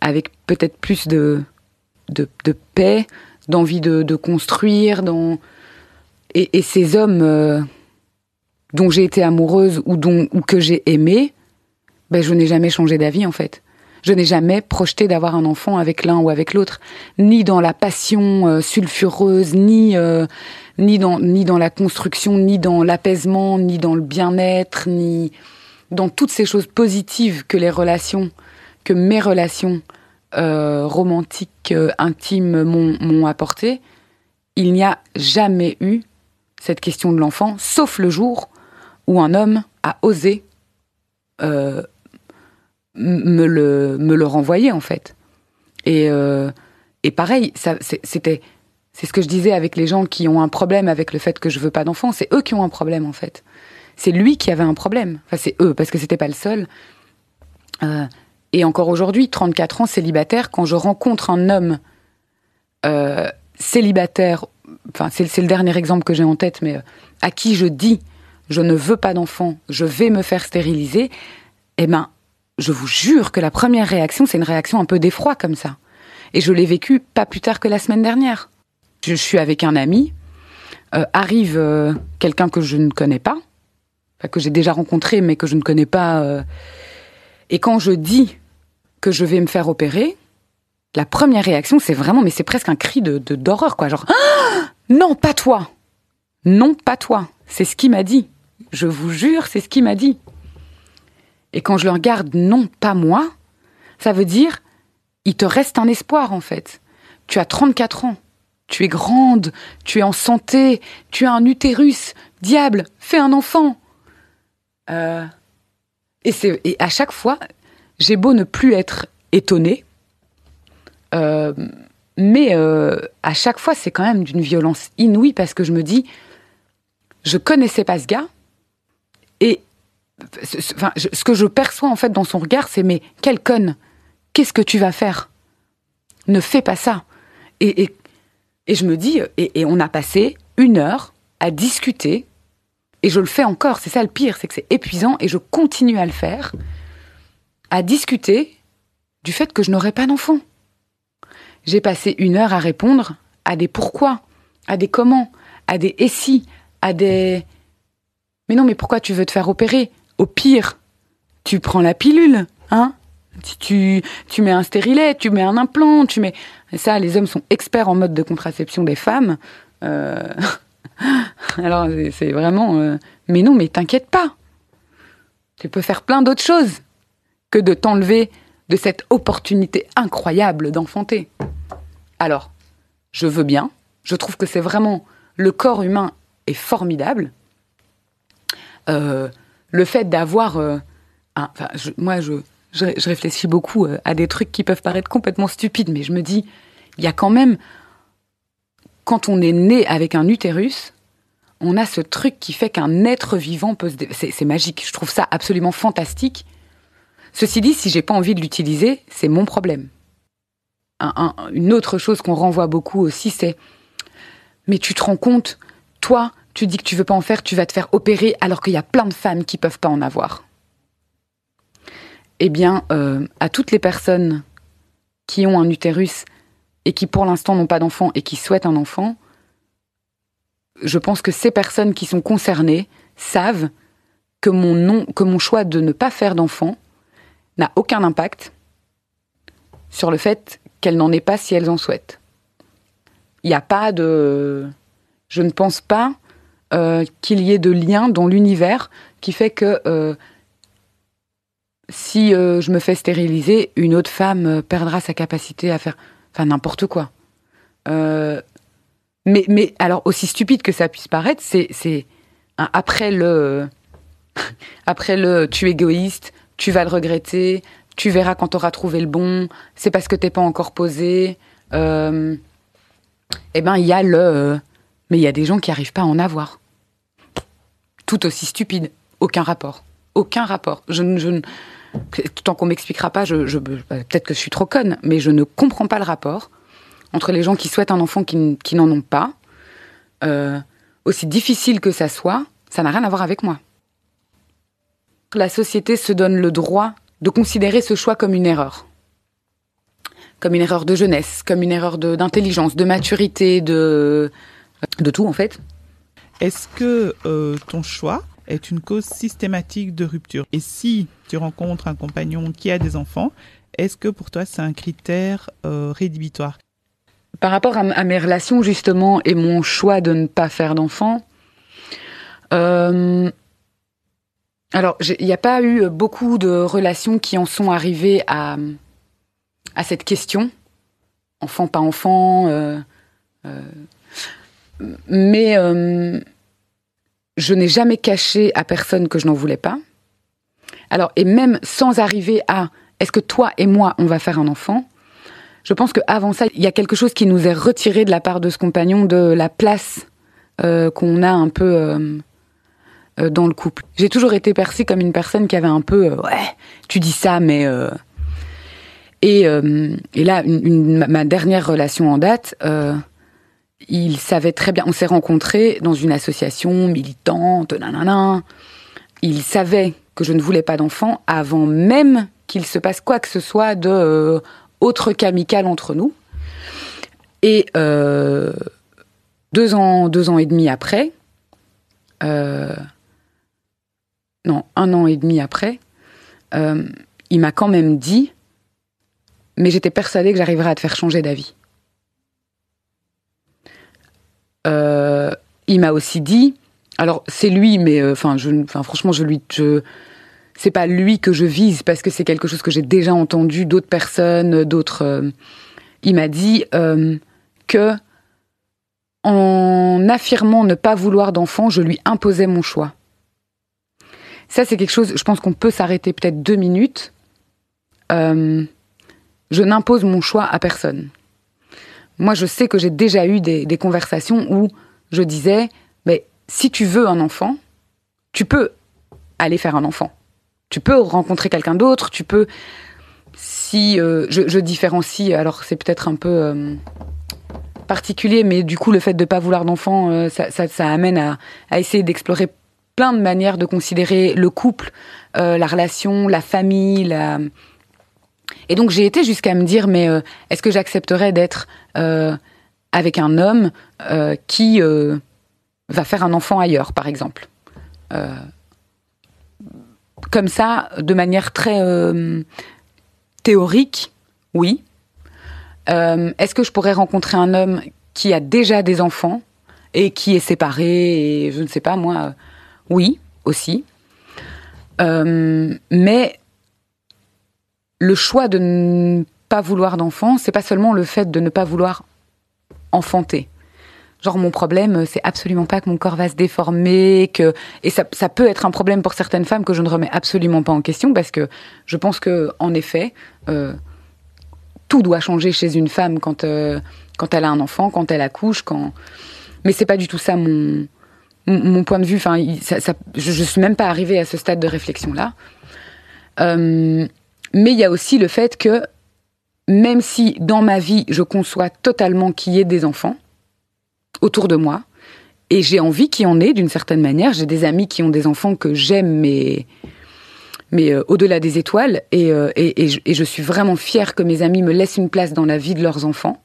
avec peut-être plus de, de paix, d'envie de, construire, et, et ces hommes dont j'ai été amoureuse ou dont ou que j'ai aimé, ben je n'ai jamais changé d'avis en fait. Je n'ai jamais projeté d'avoir un enfant avec l'un ou avec l'autre, ni dans la passion euh, sulfureuse, ni euh, ni dans ni dans la construction, ni dans l'apaisement, ni dans le bien-être, ni dans toutes ces choses positives que les relations, que mes relations euh, romantiques, intimes m'ont apporté. Il n'y a jamais eu cette question de l'enfant, sauf le jour où un homme a osé me le, me le renvoyer en fait. Et, euh, et pareil, c'était, c'est ce que je disais avec les gens qui ont un problème avec le fait que je veux pas d'enfant. C'est eux qui ont un problème en fait. C'est lui qui avait un problème. Enfin, c'est eux parce que c'était pas le seul. Euh, et encore aujourd'hui, 34 ans célibataire, quand je rencontre un homme euh, célibataire, enfin c'est le dernier exemple que j'ai en tête, mais à qui je dis je ne veux pas d'enfant, je vais me faire stériliser, eh ben je vous jure que la première réaction, c'est une réaction un peu d'effroi comme ça. Et je l'ai vécu pas plus tard que la semaine dernière. Je suis avec un ami, euh, arrive euh, quelqu'un que je ne connais pas, que j'ai déjà rencontré mais que je ne connais pas. euh, et quand je dis que je vais me faire opérer, la première réaction, c'est vraiment, mais c'est presque un cri de- d'horreur, quoi. Genre, Ah non, pas toi, non, pas toi. C'est ce qu'il m'a dit. Je vous jure, c'est ce qu'il m'a dit. Et quand je le regarde, non, pas moi, ça veut dire, il te reste un espoir en fait. Tu as 34 ans, tu es grande, tu es en santé, tu as un utérus. Diable, fais un enfant. Euh, et, à chaque fois, j'ai beau ne plus être étonnée, euh, mais euh, à chaque fois, c'est quand même d'une violence inouïe parce que je me dis, je connaissais pas ce gars et ce que je perçois en fait dans son regard, c'est mais quelle conne, qu'est-ce que tu vas faire? Ne fais pas ça. Et, et, et je me dis, et, et on a passé une heure à discuter, et je le fais encore, c'est ça le pire, c'est que c'est épuisant, et je continue à le faire, à discuter du fait que je n'aurai pas d'enfant. J'ai passé une heure à répondre à des pourquoi, à des comment, à des et si, à des mais non, mais pourquoi tu veux te faire opérer? Au pire, tu prends la pilule, hein tu, mets un stérilet, tu mets un implant, tu mets... Ça, les hommes sont experts en mode de contraception des femmes. Euh, Alors c'est- c'est vraiment, euh, mais non, mais t'inquiète pas. Tu peux faire plein d'autres choses que de t'enlever de cette opportunité incroyable d'enfanter. Alors, je veux bien. Je trouve que c'est vraiment le corps humain est formidable. Euh, le fait d'avoir, euh, moi, je, réfléchis beaucoup euh, à des trucs qui peuvent paraître complètement stupides, mais je me dis, il y a quand même, quand on est né avec un utérus, on a ce truc qui fait qu'un être vivant peut se, c'est magique. Je trouve ça absolument fantastique. Ceci dit, si j'ai pas envie de l'utiliser, c'est mon problème. Un- un- une autre chose qu'on renvoie beaucoup aussi, c'est mais tu te rends compte, toi, tu dis que tu veux pas en faire, tu vas te faire opérer, alors qu'il y a plein de femmes qui peuvent pas en avoir. Eh bien, euh, à toutes les personnes qui ont un utérus et qui pour l'instant n'ont pas d'enfant et qui souhaitent un enfant, je pense que ces personnes qui sont concernées savent que mon que mon choix de ne pas faire d'enfant n'a aucun impact sur le fait qu'elles n'en aient pas si elles en souhaitent. Il n'y a pas de, je ne pense pas euh, qu'il y ait de lien dans l'univers qui fait que euh, si euh, je me fais stériliser, une autre femme perdra sa capacité à faire, enfin n'importe quoi. Mais, mais alors aussi stupide que ça puisse paraître, c'est, hein, après le, après le, tu es égoïste, tu vas le regretter, tu verras quand tu auras trouvé le bon, c'est parce que t'es pas encore posé. Eh ben il y a le, mais il y a des gens qui arrivent pas à en avoir. Tout aussi stupide, aucun rapport, aucun rapport. Je, ne- je, ne- tant qu'on m'expliquera pas, je- peut-être que je suis trop conne, mais je ne comprends pas le rapport entre les gens qui souhaitent un enfant qui, qui n'en ont pas. Euh, aussi difficile que ça soit, ça n'a rien à voir avec moi. La société se donne le droit de considérer ce choix comme une erreur. Comme une erreur de jeunesse, comme une erreur de- d'intelligence, de, maturité, de, de tout en fait. Est-ce que euh, ton choix est une cause systématique de rupture? Et si tu rencontres un compagnon qui a des enfants, est-ce que pour toi c'est un critère euh, rédhibitoire? Par rapport à, mes relations justement et mon choix de ne pas faire d'enfant, euh, alors il n'y a pas eu beaucoup de relations qui en sont arrivées à, à cette question, enfant pas enfant, mais euh, je n'ai jamais caché à personne que je n'en voulais pas. Alors et même sans arriver à est-ce que toi et moi on va faire un enfant, je pense qu'avant ça, il y a quelque chose qui nous est retiré de la part de ce compagnon de la place euh, qu'on a un peu euh, euh, dans le couple. J'ai toujours été perçue comme une personne qui avait un peu euh, ouais, tu dis ça, mais euh, et, et là, une, une- ma- dernière relation en date, il savait très bien. On s'est rencontrés dans une association militante, nanana. Il savait que je ne voulais pas d'enfant avant même qu'il se passe quoi que ce soit de euh, autre qu'amical entre nous. Et euh, deux ans, deux ans et demi après, euh, non, un an et demi après, il m'a quand même dit, mais j'étais persuadée que j'arriverais à te faire changer d'avis. Euh, il m'a aussi dit, alors c'est lui, mais euh, franchement, je lui, c'est pas lui que je vise parce que c'est quelque chose que j'ai déjà entendu d'autres personnes, d'autres. euh, il m'a dit que en affirmant ne pas vouloir d'enfant, je lui imposais mon choix. Ça, c'est quelque chose. Je pense qu'on peut s'arrêter peut-être deux minutes. Je n'impose mon choix à personne. Moi, je sais que j'ai déjà eu des, conversations où je disais, mais si tu veux un enfant, tu peux aller faire un enfant. Tu peux rencontrer quelqu'un d'autre, tu peux... Si euh, je, différencie, alors c'est peut-être un peu euh, particulier, mais du coup, le fait de ne pas vouloir d'enfant, euh, ça, amène à, à essayer d'explorer plein de manières de considérer le couple, la relation, la famille, la... Et donc j'ai été jusqu'à me dire, mais euh, est-ce que j'accepterais d'être euh, avec un homme euh, qui va faire un enfant ailleurs, par exemple? Comme ça, de manière très théorique, oui. Est-ce que je pourrais rencontrer un homme qui a déjà des enfants et qui est séparé et je ne sais pas moi. Oui, aussi. Mais le choix de ne pas vouloir d'enfant, c'est pas seulement le fait de ne pas vouloir enfanter. Genre mon problème, c'est absolument pas que mon corps va se déformer, que et ça, peut être un problème pour certaines femmes que je ne remets absolument pas en question parce que je pense que en effet, euh, tout doit changer chez une femme quand euh, quand elle a un enfant, quand elle accouche, quand. Mais c'est pas du tout ça mon mon, point de vue. Enfin, ça, ça- je, je suis même pas arrivée à ce stade de réflexion là. Euh, mais il y a aussi le fait que même si dans ma vie je conçois totalement qu'il y ait des enfants autour de moi, et j'ai envie qu'il y en ait d'une certaine manière, j'ai des amis qui ont des enfants que j'aime, mais euh, au-delà des étoiles, et, euh, et je suis vraiment fière que mes amis me laissent une place dans la vie de leurs enfants.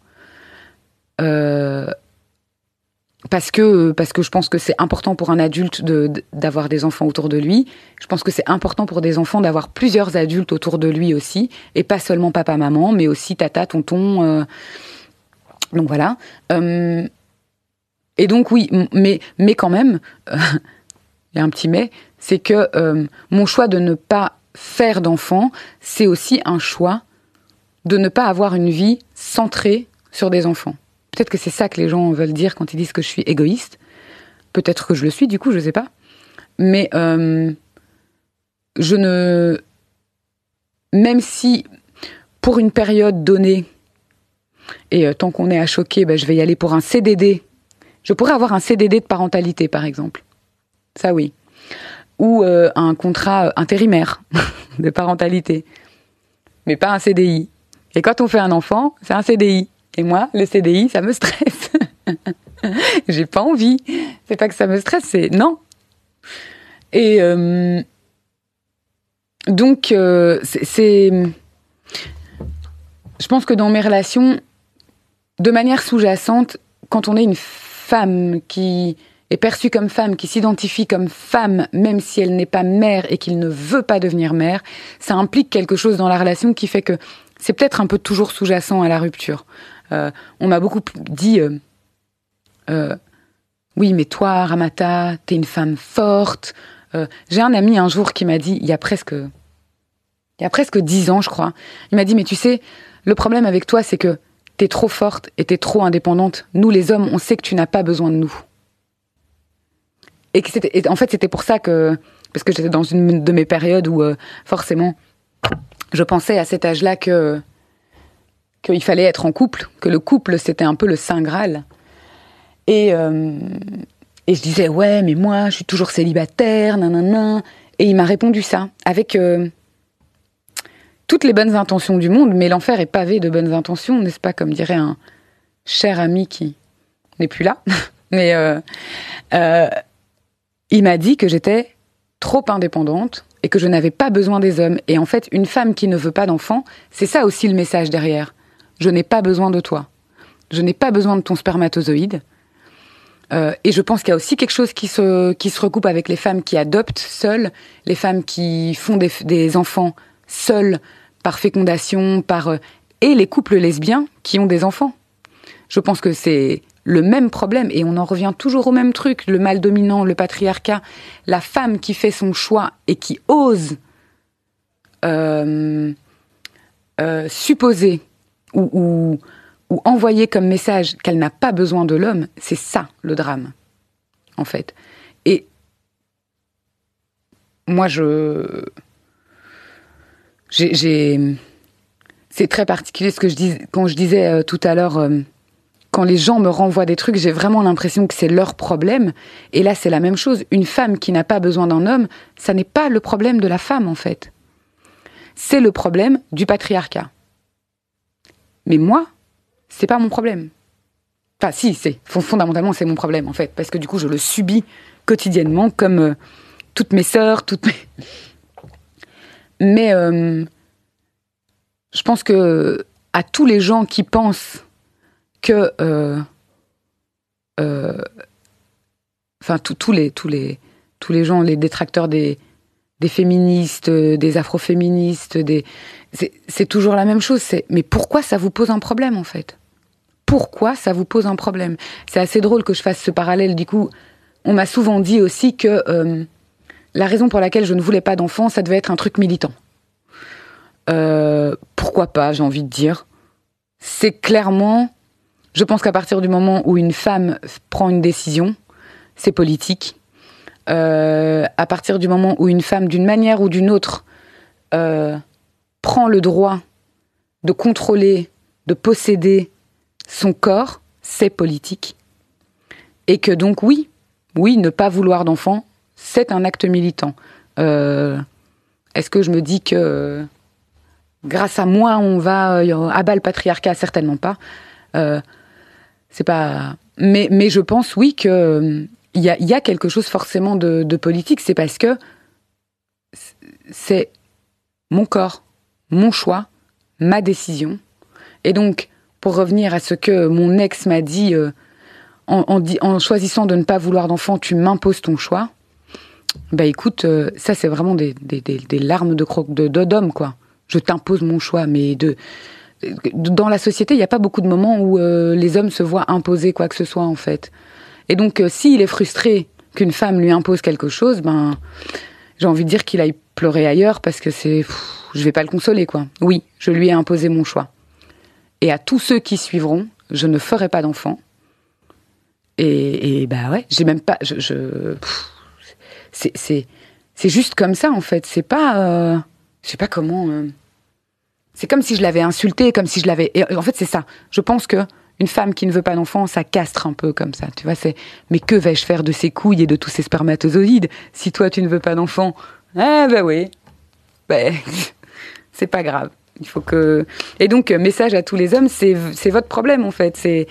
Euh, parce que parce que je pense que c'est important pour un adulte de d'avoir des enfants autour de lui. Je pense que c'est important pour des enfants d'avoir plusieurs adultes autour de lui aussi, et pas seulement papa maman, mais aussi tata tonton. euh. Donc voilà. Euh, et donc oui, mais mais quand même, euh, il y a un petit mais, c'est que euh, mon choix de ne pas faire d'enfant, c'est aussi un choix de ne pas avoir une vie centrée sur des enfants. Peut-être que c'est ça que les gens veulent dire quand ils disent que je suis égoïste. Peut-être que je le suis, du coup, je sais pas. Mais euh, je ne. Même si, pour une période donnée, et euh, tant qu'on est à choquer, ben, je vais y aller pour un CDD. Je pourrais avoir un CDD de parentalité, par exemple. Ça, oui. Ou euh, un contrat intérimaire de parentalité. Mais pas un CDI. Et quand on fait un enfant, c'est un CDI. Et moi, le CDI, ça me stresse. J'ai pas envie. C'est pas que ça me stresse, c'est non. Et euh, donc, euh, c'est-. Je pense que dans mes relations, de manière sous-jacente, quand on est une femme qui est perçue comme femme, qui s'identifie comme femme, même si elle n'est pas mère et qu'il ne veut pas devenir mère, ça implique quelque chose dans la relation qui fait que c'est peut-être un peu toujours sous-jacent à la rupture. Euh, on m'a beaucoup dit, euh, euh, oui, mais toi, Ramata, t'es une femme forte. J'ai un ami un jour qui m'a dit, il y a presque, il y a presque dix ans, je crois, il m'a dit, mais tu sais, le problème avec toi, c'est que t'es trop forte et t'es trop indépendante. Nous, les hommes, on sait que tu n'as pas besoin de nous. Et, que en fait, c'était pour ça que, parce que j'étais dans une de mes périodes où, forcément, je pensais à cet âge-là que qu'il fallait être en couple, que le couple c'était un peu le saint graal. Et euh, et je disais ouais mais moi je suis toujours célibataire, nanana. Et il m'a répondu ça avec euh, toutes les bonnes intentions du monde, mais l'enfer est pavé de bonnes intentions, n'est-ce pas comme dirait un cher ami qui n'est plus là. mais euh, il m'a dit que j'étais trop indépendante et que je n'avais pas besoin des hommes. Et en fait, une femme qui ne veut pas d'enfants, c'est ça aussi le message derrière. Je n'ai pas besoin de toi. Je n'ai pas besoin de ton spermatozoïde. Euh, et je pense qu'il y a aussi quelque chose qui se, qui se recoupe avec les femmes qui adoptent seules, les femmes qui font des, des enfants seules par fécondation, par euh, et les couples lesbiens qui ont des enfants. Je pense que c'est le même problème et on en revient toujours au même truc, le mal dominant, le patriarcat, la femme qui fait son choix et qui ose euh, supposer ou, ou, ou envoyer comme message qu'elle n'a pas besoin de l'homme, c'est ça le drame, en fait. Et moi, je. J'ai. C'est très particulier ce que je dis quand je disais euh, tout à l'heure. euh, quand les gens me renvoient des trucs, j'ai vraiment l'impression que c'est leur problème. Et là, c'est la même chose. Une femme qui n'a pas besoin d'un homme, ça n'est pas le problème de la femme, en fait. C'est le problème du patriarcat. Mais moi, c'est pas mon problème. Enfin, si, c'est fond- fondamentalement c'est mon problème en fait, parce que du coup je le subis quotidiennement comme euh, toutes mes sœurs, toutes mes. Mais euh, je pense que à tous les gens qui pensent que, euh, enfin tous les tous les tous les gens, les détracteurs des des féministes, euh, des afroféministes, des c'est toujours la même chose. Mais pourquoi ça vous pose un problème en fait? Pourquoi ça vous pose un problème? C'est assez drôle que je fasse ce parallèle. Du coup, on m'a souvent dit aussi que euh, la raison pour laquelle je ne voulais pas d'enfant, ça devait être un truc militant. Euh, pourquoi pas, j'ai envie de dire. C'est clairement, je pense qu'à partir du moment où une femme prend une décision, c'est politique. Euh, à partir du moment où une femme, d'une manière ou d'une autre, euh, prend le droit de contrôler, de posséder son corps, c'est politique. Et que donc oui, oui, ne pas vouloir d'enfant, c'est un acte militant. Euh, Est-ce que je me dis que grâce à moi on va abattre le patriarcat? Certainement pas. C'est pas. Mais je pense oui que il y a, quelque chose forcément de, politique. C'est parce que c'est mon corps, mon choix, ma décision. Et donc, pour revenir à ce que mon ex m'a dit, euh, en, choisissant de ne pas vouloir d'enfant, tu m'imposes ton choix. Bah écoute, euh, ça c'est vraiment des, larmes de de d'homme quoi. Je t'impose mon choix, mais de dans la société, il n'y a pas beaucoup de moments où euh, les hommes se voient imposer quoi que ce soit en fait. Et donc, euh, s'il est frustré qu'une femme lui impose quelque chose, ben j'ai envie de dire qu'il aille pleurer ailleurs parce que c'est, je vais pas le consoler quoi. Oui, je lui ai imposé mon choix. Et à tous ceux qui suivront, je ne ferai pas d'enfant. Et, et bah ouais, j'ai même pas, je, c'est c'est c'est juste comme ça en fait. C'est pas, euh, je sais pas comment. euh, c'est comme si je l'avais insulté, comme si je l'avais. En fait, c'est ça. Je pense que une femme qui ne veut pas d'enfant, ça castre un peu comme ça. Tu vois, c'est. Mais que vais-je faire de ces couilles et de tous ces spermatozoïdes? Si toi tu ne veux pas d'enfant Ah bah oui. Ben, c'est pas grave. Il faut que. Et donc, message à tous les hommes, c'est c'est votre problème en fait. C'est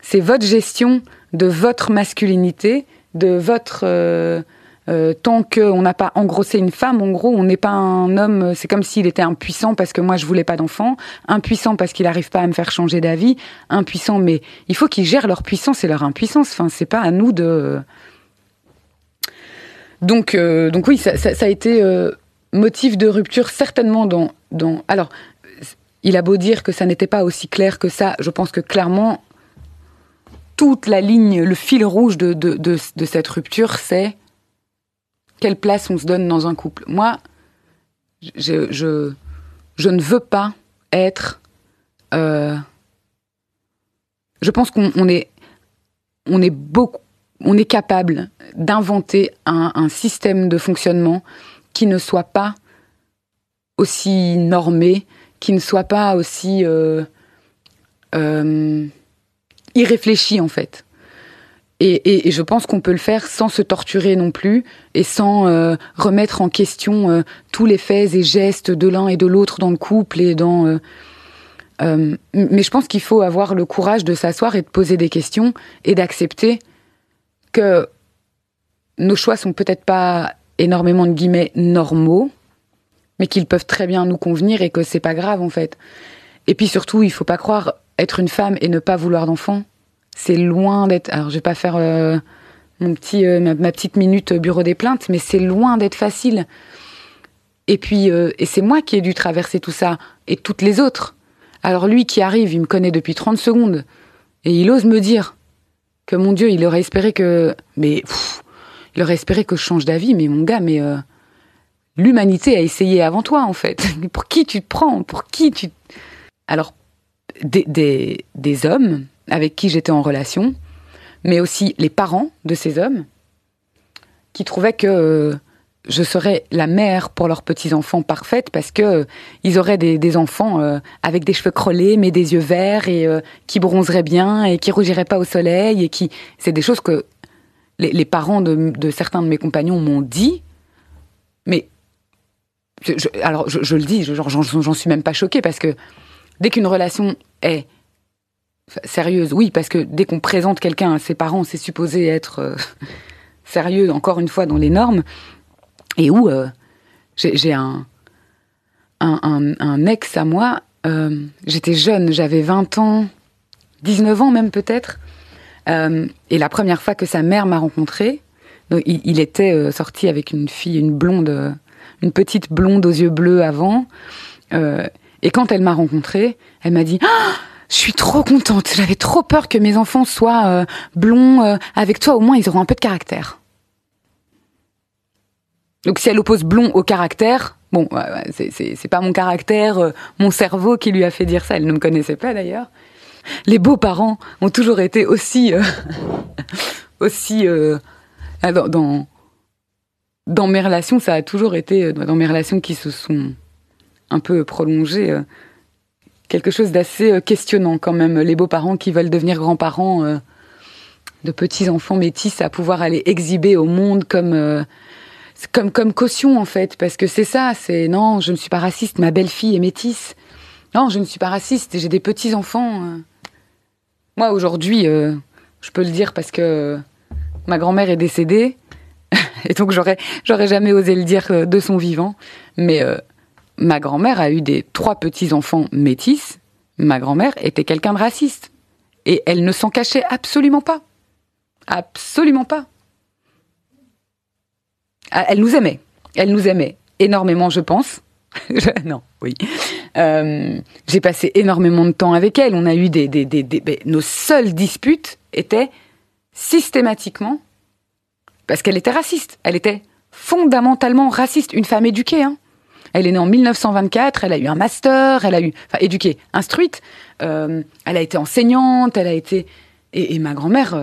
c'est votre gestion de votre masculinité, de votre. euh, euh, tant qu'on n'a pas engrossé une femme, en gros, on n'est pas un homme. C'est comme s'il était impuissant parce que moi je voulais pas d'enfant, impuissant parce qu'il n'arrive pas à me faire changer d'avis, impuissant. Mais il faut qu'ils gèrent leur puissance et leur impuissance. Enfin, c'est pas à nous de. Donc, euh, donc oui, ça, a été euh, motif de rupture certainement dans. Alors, il a beau dire que ça n'était pas aussi clair que ça. Je pense que clairement, toute la ligne, le fil rouge de, de, de cette rupture, c'est quelle place on se donne dans un couple. Moi, je, je, ne veux pas être. euh, je pense qu'on on est, on est beaucoup, on est capable d'inventer un, un système de fonctionnement qui ne soit pas aussi normé, qui ne soit pas aussi euh, euh, irréfléchi en fait. Et, et, et je pense qu'on peut le faire sans se torturer non plus et sans euh, remettre en question euh, tous les faits et gestes de l'un et de l'autre dans le couple et dans. euh, euh, mais je pense qu'il faut avoir le courage de s'asseoir et de poser des questions et d'accepter que nos choix sont peut-être pas énormément de guillemets normaux, mais qu'ils peuvent très bien nous convenir et que c'est pas grave en fait. Et puis surtout, il faut pas croire être une femme et ne pas vouloir d'enfant. C'est loin d'être. Alors, je vais pas faire euh, mon petit, euh, ma, petite minute bureau des plaintes, mais c'est loin d'être facile. Et puis, euh, et c'est moi qui ai dû traverser tout ça et toutes les autres. Alors lui qui arrive, il me connaît depuis 30 secondes et il ose me dire que mon Dieu, il aurait espéré que, mais il aurait espéré que je change d'avis. Mais mon gars, mais l'humanité a essayé avant toi en fait. Pour qui tu te prends? Pour qui tu Alors des, des, des hommes avec qui j'étais en relation, mais aussi les parents de ces hommes qui trouvaient que euh, je serais la mère pour leurs petits-enfants parfaite parce que euh, ils auraient des, enfants euh, avec des cheveux crôlés mais des yeux verts et qui bronzeraient bien et qui rougiraient pas au soleil et qui c'est des choses que les, parents de, certains de mes compagnons m'ont dit. Mais alors je, le dis j'en suis même pas choquée parce que dès qu'une relation est sérieuse, oui, parce que dès qu'on présente quelqu'un à ses parents, c'est supposé être euh, sérieux, encore une fois, dans les normes. Et où euh, j'ai un, un, ex à moi, euh, j'étais jeune, j'avais 20 ans, 19 ans même peut-être. Et la première fois que sa mère m'a rencontré, donc, il, il était sorti avec une fille, une blonde, une petite blonde aux yeux bleus avant. Et quand elle m'a rencontré, elle m'a dit Ah, je suis trop contente. J'avais trop peur que mes enfants soient euh, blonds. euh, avec toi, au moins, ils auront un peu de caractère. Donc si elle oppose blond au caractère, bon, c'est- pas mon caractère, euh, mon cerveau qui lui a fait dire ça. Elle ne me connaissait pas d'ailleurs. Les beaux-parents ont toujours été aussi, aussi ah, dans, mes relations, ça a toujours été dans mes relations qui se sont un peu prolongées. Euh, quelque chose d'assez euh, questionnant quand même. Les beaux-parents qui veulent devenir grands-parents euh, de petits-enfants métis à pouvoir aller exhiber au monde comme, euh, comme, comme caution en fait. Parce que c'est ça, c'est non, je ne suis pas raciste, ma belle-fille est métisse. Non, je ne suis pas raciste, j'ai des petits-enfants. euh. Moi aujourd'hui, euh, je peux le dire parce que ma grand-mère est décédée. Et donc j'aurais, j'aurais jamais osé le dire euh, de son vivant. Mais euh, ma grand-mère a eu des trois petits-enfants métis. Ma grand-mère était quelqu'un de raciste. Et elle ne s'en cachait absolument pas. Absolument pas. Ah, Elle nous aimait. Elle nous aimait énormément, je pense. Non, oui. Euh, J'ai passé énormément de temps avec elle. On a eu ben, nos seules disputes étaient systématiquement parce qu'elle était raciste. Elle était fondamentalement raciste. Une femme éduquée, hein. Elle est née en 1924, elle a eu un master, elle a eu, enfin, éduquée, instruite, euh, elle a été enseignante, elle a été, et, ma grand-mère, euh,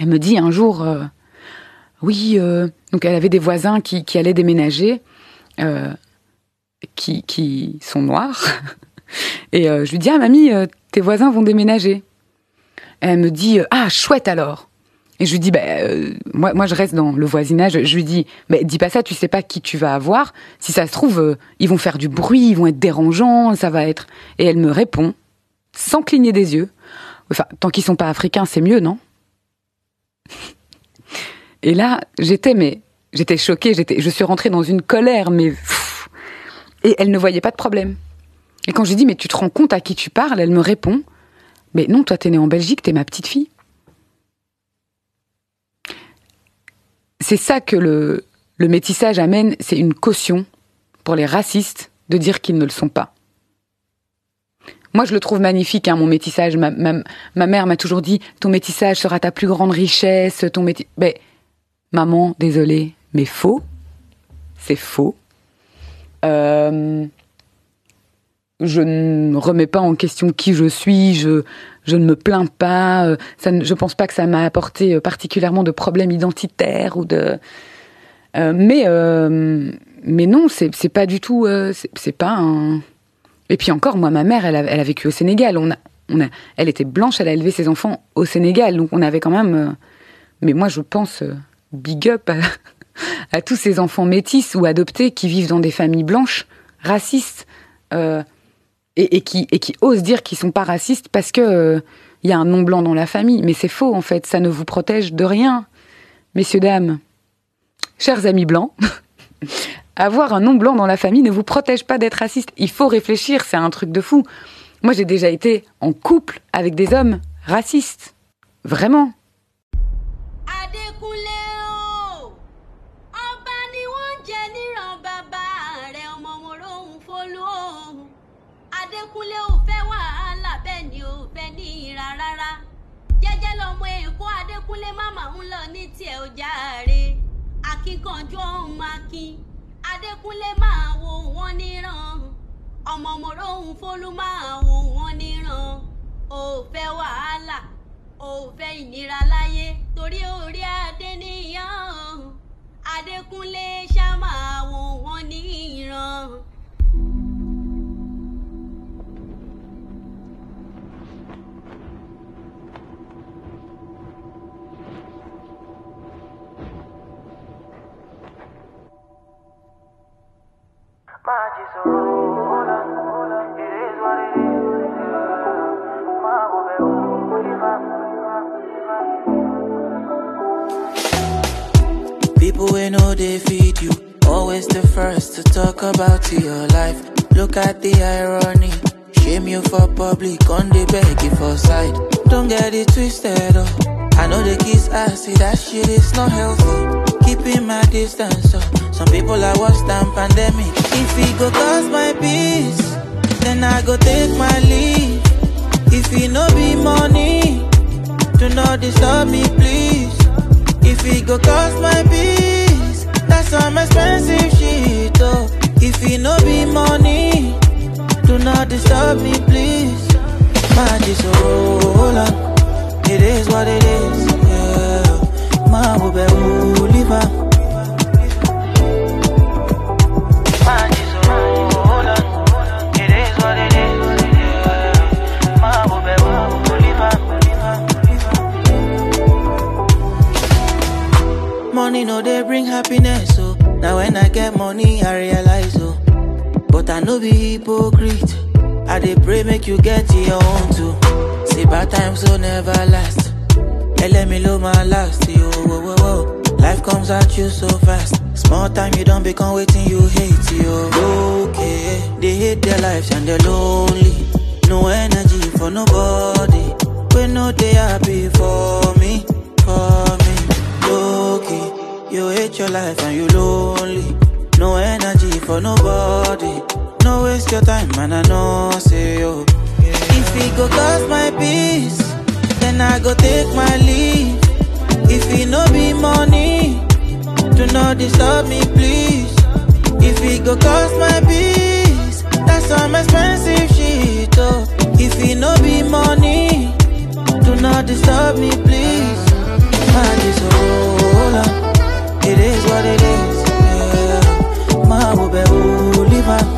elle me dit un jour, euh, oui, donc elle avait des voisins qui, qui allaient déménager, qui, qui sont noirs, et je lui dis, ah mamie, tes voisins vont déménager. Elle me dit, ah chouette alors. Et je lui dis, bah, euh, moi, moi, je reste dans le voisinage. Je lui dis, mais dis pas ça, tu sais pas qui tu vas avoir. Si ça se trouve, euh, ils vont faire du bruit, ils vont être dérangeants, ça va être. Et elle me répond, sans cligner des yeux. Enfin, tant qu'ils sont pas africains, c'est mieux, non? Et là, j'étais, mais j'étais choquée. J'étais, je suis rentrée dans une colère, mais et elle ne voyait pas de problème. Et quand je lui dis, mais tu te rends compte à qui tu parles? Elle me répond, mais non, toi, t'es née en Belgique, t'es ma petite fille. C'est ça que le, métissage amène, c'est une caution pour les racistes de dire qu'ils ne le sont pas. Moi, je le trouve magnifique, hein, mon métissage. Ma, mère m'a toujours dit, ton métissage sera ta plus grande richesse, ton métis... Mais, maman, désolée, mais faux. C'est faux. Euh, je ne remets pas en question qui je suis, je, ne me plains pas, euh, ça ne, pense pas que ça m'a apporté euh, particulièrement de problèmes identitaires ou de. Euh, mais mais non, c'est c'est pas du tout, c'est pas un. Et puis encore, moi, ma mère, elle a, vécu au Sénégal. On a, on a, elle était blanche, elle a élevé ses enfants au Sénégal, donc on avait quand même. mais moi, je pense big up à, tous ces enfants métis ou adoptés qui vivent dans des familles blanches, racistes. Et, qui osent dire qu'ils sont pas racistes parce que euh, il y a un non blanc dans la famille, mais c'est faux en fait, ça ne vous protège de rien, messieurs dames, chers amis blancs. Avoir un non blanc dans la famille ne vous protège pas d'être raciste. Il faut réfléchir, c'est un truc de fou. Moi, j'ai déjà été en couple avec des hommes racistes, vraiment. Akíkanjú ọ̀hún akin Adékúnlé máa wo wọ́n níran. Ọmọ mòróhùn fólú máa wo wọ́n níran. Ò fẹ́ wàhálà ò fẹ́ ìnira láyé torí orí adé níyàn Adékúnlé ṣá máa wò wọ́n ní People we know they feed you. Always the first to talk about your life. Look at the irony. Shame you for public, on the beg you for side. Don't get it twisted, oh. I know the kids ass, see that shit is not healthy. Keeping my distance, oh. Some people are worse than pandemic. If it go cause my peace, then I go take my leave. If it no be money, do not disturb me, please. If it go cost my peace, that's some expensive shit, oh. If it no be money, do not disturb me, please. My hold. It is what it is, yeah. Be Money no they bring happiness, so now when I get money I realize, oh. But I no be hypocrite. I dey pray make you get your own too. See bad times will never last. Yeah, let me know my last. Yo, whoa, whoa, whoa. Life comes at you so fast. Small time you don't become waiting you hate yo. Okay, they hate their lives and they're lonely. No energy for nobody. When no they happy for me, for me. Loki, you hate your life and you lonely. No energy for nobody. No waste your time, man. I know, say yo. If it go cost my peace, then I go take my leave. If it no be money, do not disturb me, please. If it go cost my peace, that's some expensive shit, oh. If it no be money, do not disturb me, please. Man, on. It is what it is, yeah. My will be who live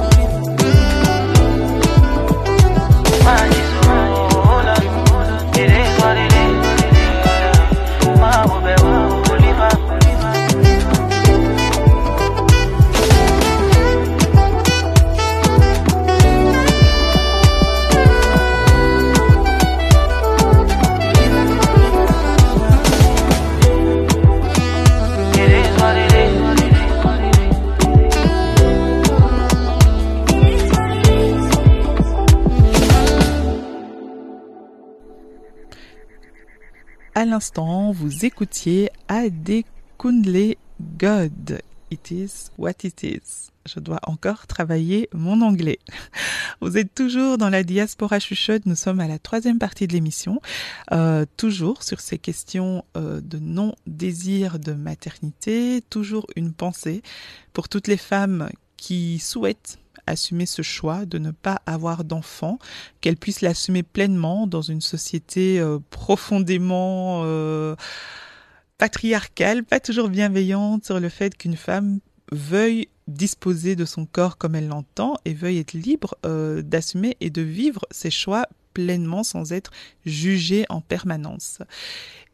vous écoutiez Adekunle God. It is what it is. Je dois encore travailler mon anglais. Vous êtes toujours dans la diaspora chuchote. Nous sommes à la troisième partie de l'émission, euh, toujours sur ces questions euh, de non-désir de maternité. Toujours une pensée pour toutes les femmes qui souhaitent assumer ce choix de ne pas avoir d'enfants, qu'elles puissent l'assumer pleinement dans une société euh, profondément euh, patriarcale, pas toujours bienveillante sur le fait qu'une femme veuille disposer de son corps comme elle l'entend et veuille être libre euh, d'assumer et de vivre ses choix pleinement sans être jugée en permanence.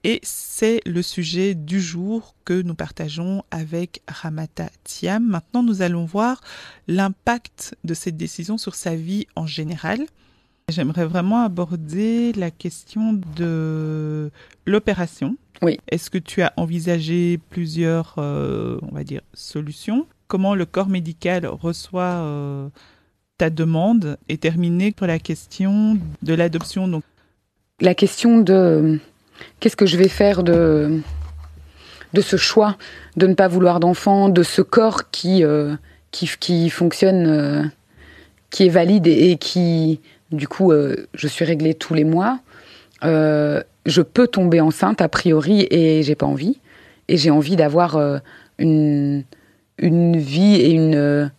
Et c'est le sujet du jour que nous partageons avec Ramata Thiam. Maintenant, nous allons voir l'impact de cette décision sur sa vie en général. J'aimerais vraiment aborder la question de l'opération. Oui. Est-ce que tu as envisagé plusieurs, euh, on va dire, solutions? Comment le corps médical reçoit euh, ta demande? Et terminer sur la question de l'adoption. Donc, La question de qu'est-ce que je vais faire de, de ce choix de ne pas vouloir d'enfant, de ce corps qui, euh, qui, qui fonctionne, euh, qui est valide et, qui, du coup, euh, je suis réglée tous les mois. Je peux tomber enceinte a priori et j'ai pas envie. Et j'ai envie d'avoir une, une vie et une,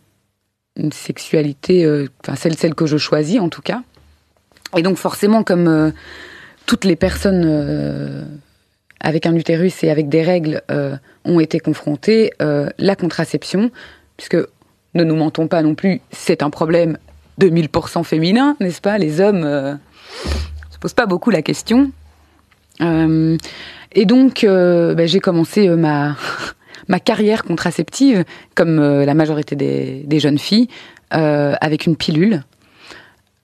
sexualité, enfin celle, celle que je choisis en tout cas. Et donc forcément, comme toutes les personnes euh, avec un utérus et avec des règles euh, ont été confrontées, euh, la contraception, puisque ne nous mentons pas non plus, c'est un problème de 1000% féminin, n'est-ce pas? Les hommes euh, se posent pas beaucoup la question. Et donc, ben, j'ai commencé ma, carrière contraceptive, comme la majorité des, jeunes filles, avec une pilule.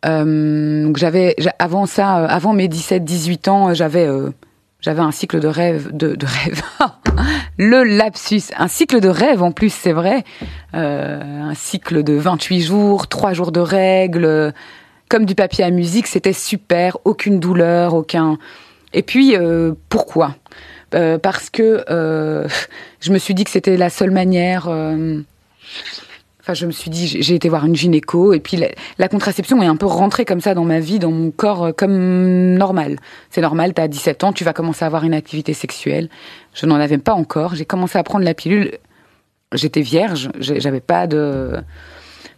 Euh, donc j'avais j'a- avant ça, euh, avant mes 17-18 ans, euh, j'avais j'avais un cycle de rêve, de, de rêve. Le lapsus, un cycle de rêve en plus, c'est vrai. Euh, un cycle de 28 jours, 3 jours de règles, comme du papier à musique, c'était super, aucune douleur, aucun. Et puis euh, pourquoi? Euh, Parce que je me suis dit que c'était la seule manière. Enfin, je me suis dit, j'ai été voir une gynéco, et puis la, contraception est un peu rentrée comme ça dans ma vie, dans mon corps, euh, comme normal. C'est normal, t'as 17 ans, tu vas commencer à avoir une activité sexuelle. Je n'en avais pas encore. J'ai commencé à prendre la pilule. J'étais vierge, j'avais pas de,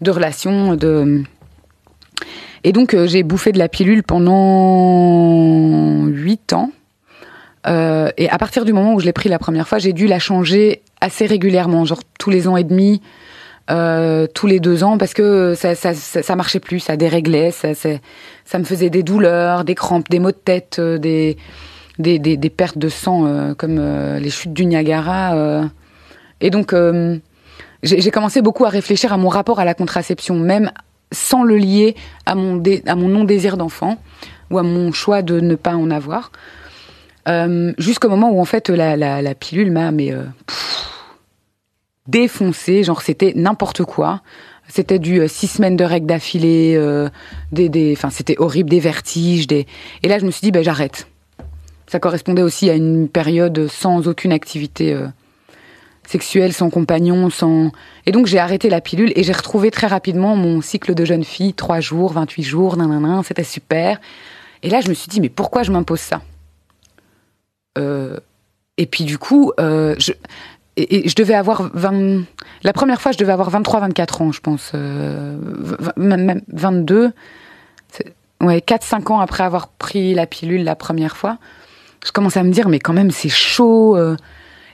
de relation, de. Et donc, euh, j'ai bouffé de la pilule pendant 8 ans. Euh, et à partir du moment où je l'ai pris la première fois, j'ai dû la changer assez régulièrement, genre tous les ans et demi, euh, tous les deux ans, parce que ça, ça, ça, ça marchait plus, ça déréglait, ça, ça, ça me faisait des douleurs, des crampes, des maux de tête, euh, des, des, des, des pertes de sang, euh, comme euh, les chutes du Niagara. euh. Et donc, euh, j'ai commencé beaucoup à réfléchir à mon rapport à la contraception, même sans le lier à mon, à mon non-désir d'enfant ou à mon choix de ne pas en avoir. Jusqu'au moment où, en fait, la, la, la pilule m'a mais, défoncé. Genre, c'était n'importe quoi. C'était du euh, six semaines de règles d'affilée, euh, des, des, enfin, c'était horrible, des vertiges, des. Et là, je me suis dit, ben, j'arrête. Ça correspondait aussi à une période sans aucune activité euh, sexuelle, sans compagnon, sans. Et donc, j'ai arrêté la pilule et j'ai retrouvé très rapidement mon cycle de jeune fille, 3 jours, 28 jours, nanana, c'était super. Et là, je me suis dit, mais pourquoi je m'impose ça? Et puis, du coup, je. Et, je devais avoir 20... La première fois, je devais avoir 23, 24 ans, je pense. Euh, même même 22. C'est- Ouais, 4-5 ans après avoir pris la pilule la première fois. Je commence à me dire, mais quand même, c'est chaud. euh.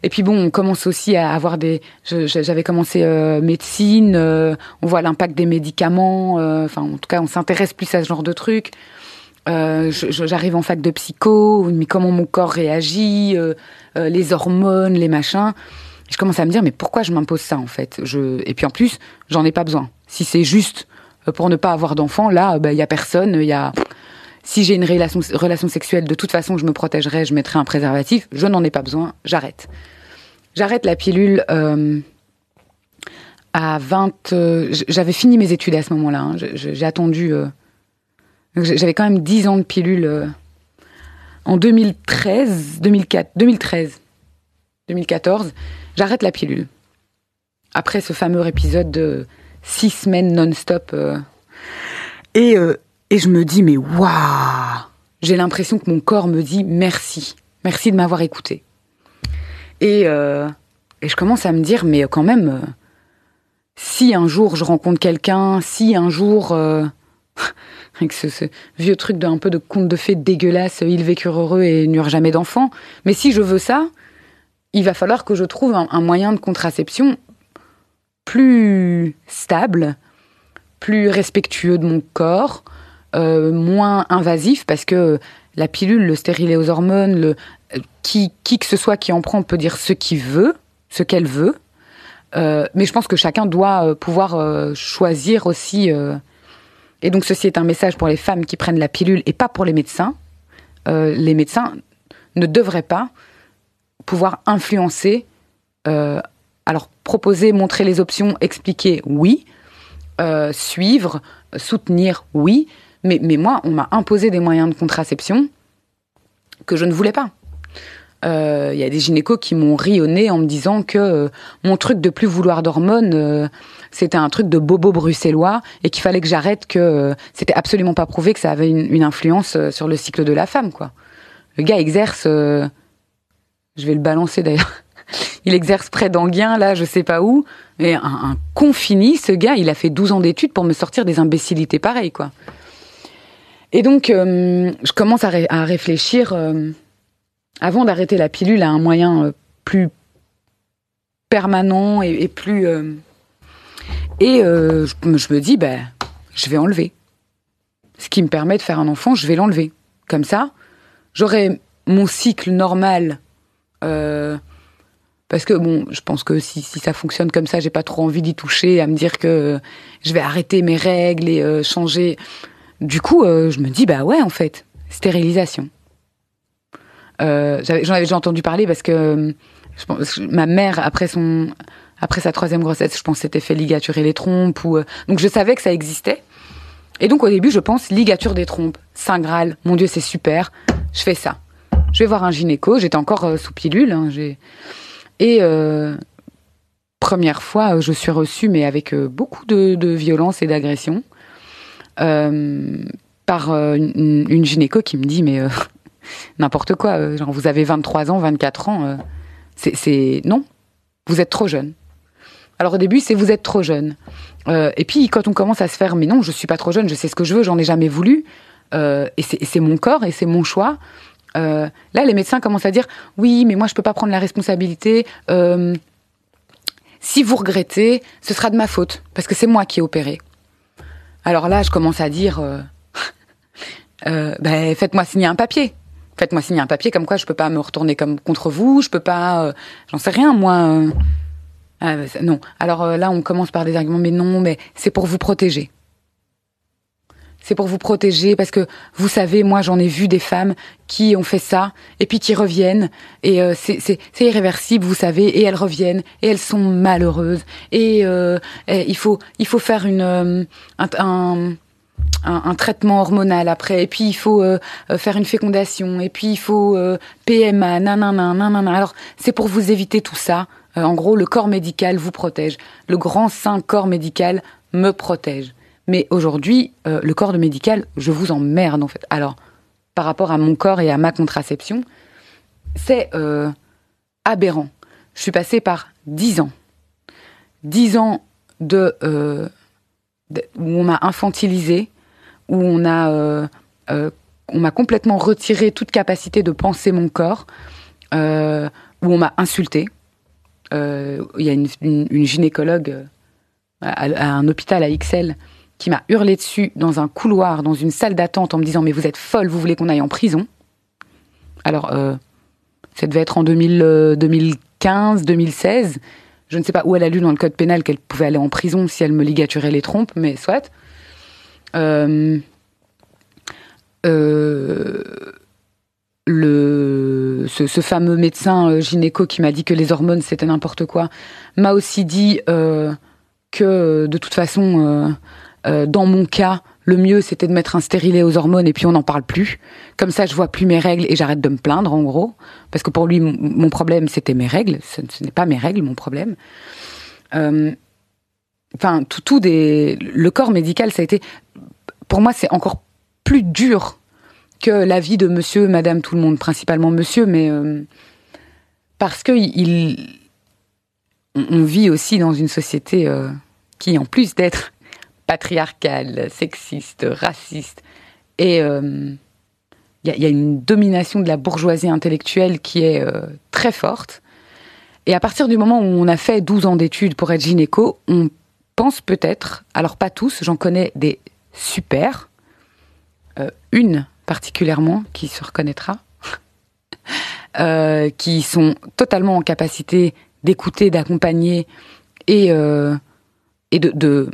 Et puis bon, on commence aussi à avoir des. J'avais commencé euh, médecine, euh, on voit l'impact des médicaments. Enfin, en tout cas, on s'intéresse plus à ce genre de trucs. J'arrive en fac de psycho, mais comment mon corps réagit, les hormones, les machins. Je commence à me dire, mais pourquoi je m'impose ça en fait? Et puis en plus, j'en ai pas besoin. Si c'est juste euh, pour ne pas avoir d'enfant, là, il a personne. Il y a... Si j'ai une relation, sexuelle, de toute façon, je me protégerai, je mettrai un préservatif. Je n'en ai pas besoin, j'arrête. J'arrête la pilule euh, à 20... euh, j- J'avais fini mes études à ce moment-là. hein. J'ai attendu... euh, J'avais quand même 10 ans de pilule euh, en 2013, 2004, 2013, 2014. J'arrête la pilule. Après ce fameux épisode de 6 semaines non-stop. euh, et, euh, et je me dis, mais waouh J'ai l'impression que mon corps me dit merci. Merci de m'avoir écouté. Et, euh, et je commence à me dire, mais quand même, si un jour je rencontre quelqu'un, si un jour, avec ce, ce vieux truc d'un peu de conte de fées dégueulasse, ils vécurent heureux et n'eurent jamais d'enfants, mais si je veux ça, il va falloir que je trouve un, moyen de contraception plus stable, plus respectueux de mon corps, euh, moins invasif, parce que la pilule, le stérilet aux hormones, le, qui, qui que ce soit qui en prend peut dire ce qu'il veut, ce qu'elle veut. Euh, mais je pense que chacun doit euh, pouvoir euh, choisir aussi. euh, et donc ceci est un message pour les femmes qui prennent la pilule et pas pour les médecins. Euh, les médecins ne devraient pas pouvoir influencer. euh, alors proposer, montrer les options, expliquer, oui. Euh, suivre, soutenir, oui. Mais, mais moi, on m'a imposé des moyens de contraception que je ne voulais pas. Euh, Il y a des gynécos qui m'ont ri au nez en me disant que euh, mon truc de plus vouloir d'hormones, euh, c'était un truc de bobo bruxellois et qu'il fallait que j'arrête, que euh, c'était absolument pas prouvé que ça avait une, une influence euh, sur le cycle de la femme, quoi. Le gars exerce, euh, je vais le balancer d'ailleurs, il exerce près d'Anguien, là, je sais pas où, mais un, un con fini, ce gars, il a fait 12 ans d'études pour me sortir des imbécilités pareilles, quoi. Et donc, euh, je commence à, ré- à réfléchir, euh, avant d'arrêter la pilule, à un moyen euh, plus permanent et, plus... et je, je me dis, ben, je vais enlever. Ce qui me permet de faire un enfant, je vais l'enlever. Comme ça, j'aurai mon cycle normal. Euh, parce que bon, je pense que si, ça fonctionne comme ça, j'ai pas trop envie d'y toucher, à me dire que euh, je vais arrêter mes règles et euh, changer. Du coup, je me dis bah ouais en fait, stérilisation. J'en avais déjà entendu parler parce que je pense, ma mère après son après sa troisième grossesse, je pense s'était fait ligaturer les trompes ou donc je savais que ça existait. Et donc au début, je pense ligature des trompes, saint graal. Mon Dieu, c'est super. Je fais ça. Je vais voir un gynéco. J'étais encore euh, sous pilule. hein, et euh, première fois, euh, je suis reçue, mais avec beaucoup de, violence et d'agression, par une, gynéco qui me dit, mais n'importe quoi, genre vous avez 23 ans, 24 ans, c'est-. Non, vous êtes trop jeune. Alors au début, c'est vous êtes trop jeune. Et puis quand on commence à se faire, mais non, je suis pas trop jeune, je sais ce que je veux, j'en ai jamais voulu, et c'est mon corps et c'est mon choix. Euh, là, les médecins commencent à dire, oui, mais moi je peux pas prendre la responsabilité. Euh, si vous regrettez, ce sera de ma faute, parce que c'est moi qui ai opéré. Alors là, je commence à dire, euh, ben, faites-moi signer un papier. Faites-moi signer un papier comme quoi je peux pas me retourner contre vous, je peux pas, j'en sais rien moi. Ah, ben, non. Alors là, on commence par des arguments, mais non, mais c'est pour vous protéger. C'est pour vous protéger parce que vous savez, moi j'en ai vu des femmes qui ont fait ça et puis qui reviennent et euh, c'est irréversible, vous savez, et elles reviennent et elles sont malheureuses et, euh, et il faut il faut faire une euh, un, traitement hormonal après et puis il faut faire une fécondation et puis il faut euh, PMA nanana nanana. Alors c'est pour vous éviter tout ça. En gros, le corps médical vous protège. Le grand saint corps médical me protège. Mais aujourd'hui, euh, le corps de médical, je vous emmerde en fait. Alors, par rapport à mon corps et à ma contraception, c'est euh, aberrant. Je suis passée par dix ans. Dix ans de, euh, de- où on m'a infantilisé, où on a, on m'a complètement retiré toute capacité de penser mon corps, où on m'a insulté. Il y a une, gynécologue à, à un hôpital à XL qui m'a hurlé dessus dans un couloir, dans une salle d'attente, en me disant Mais vous êtes folle, vous voulez qu'on aille en prison? Alors, euh, ça devait être en 2000, euh, 2015, 2016. Je ne sais pas où elle a lu dans le code pénal qu'elle pouvait aller en prison si elle me ligaturait les trompes, mais soit. Euh, euh, le, ce, ce fameux médecin euh, gynéco qui m'a dit que les hormones c'était n'importe quoi m'a aussi dit euh, que euh, de toute façon, euh, dans mon cas, le mieux c'était de mettre un stérilet aux hormones et puis on n'en parle plus. Comme ça, je vois plus mes règles et j'arrête de me plaindre en gros, parce que pour lui, mon, problème c'était mes règles. Ce, n'est pas mes règles, mon problème. Euh, Enfin, tout, tout des, le corps médical, ça a été, pour moi, c'est encore plus dur que la vie de Monsieur, Madame, tout le monde, principalement Monsieur, mais euh, parce que il, on, vit aussi dans une société qui, en plus d'être patriarcale, sexiste, raciste, et euh, il y, a- il y a une domination de la bourgeoisie intellectuelle qui est euh, très forte. Et à partir du moment où on a fait 12 ans d'études pour être gynéco, on pense peut-être, alors pas tous, j'en connais des super, euh, une particulièrement qui se reconnaîtra, euh, qui sont totalement en capacité d'écouter, d'accompagner et, euh, et de,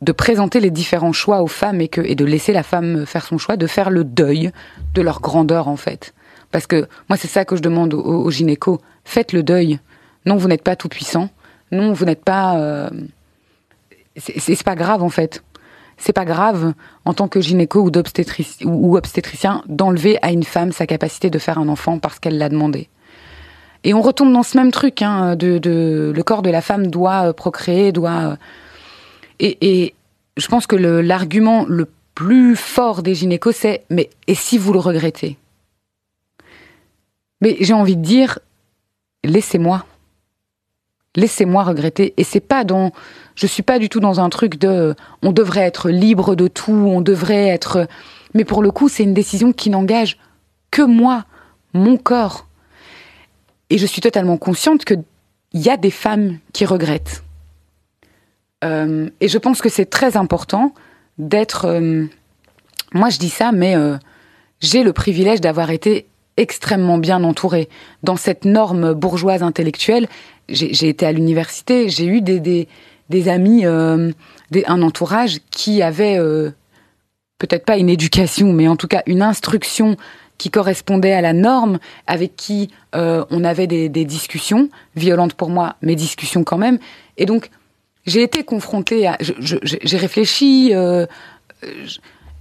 de présenter les différents choix aux femmes et, que, et de laisser la femme faire son choix, de faire le deuil de leur grandeur en fait. Parce que moi c'est ça que je demande aux, gynécos, faites le deuil. Non, vous n'êtes pas tout puissant. Non, vous n'êtes pas... euh, c'est pas grave en fait. C'est pas grave en tant que gynéco ou, obstétricien d'enlever à une femme sa capacité de faire un enfant parce qu'elle l'a demandé. Et on retombe dans ce même truc, hein, de, de le corps de la femme doit euh, procréer, doit. Et, je pense que l'argument le plus fort des gynécos, c'est mais et si vous le regrettez? Mais j'ai envie de dire, laissez-moi. Laissez-moi regretter. Et c'est pas dans. Je suis pas du tout dans un truc de. On devrait être libre de tout, on devrait être. Mais pour le coup, c'est une décision qui n'engage que moi, mon corps. Et je suis totalement consciente qu'il y a des femmes qui regrettent. Euh, et je pense que c'est très important d'être. euh, moi, je dis ça, mais euh, j'ai le privilège d'avoir été extrêmement bien entourée. Dans cette norme bourgeoise intellectuelle, j'ai été à l'université, j'ai eu des, amis, un entourage qui avait peut-être pas une éducation, mais en tout cas une instruction qui correspondait à la norme, avec qui on avait des, des discussions, violentes pour moi, mais discussions quand même. Et donc, j'ai été confrontée à... J'ai réfléchi... euh,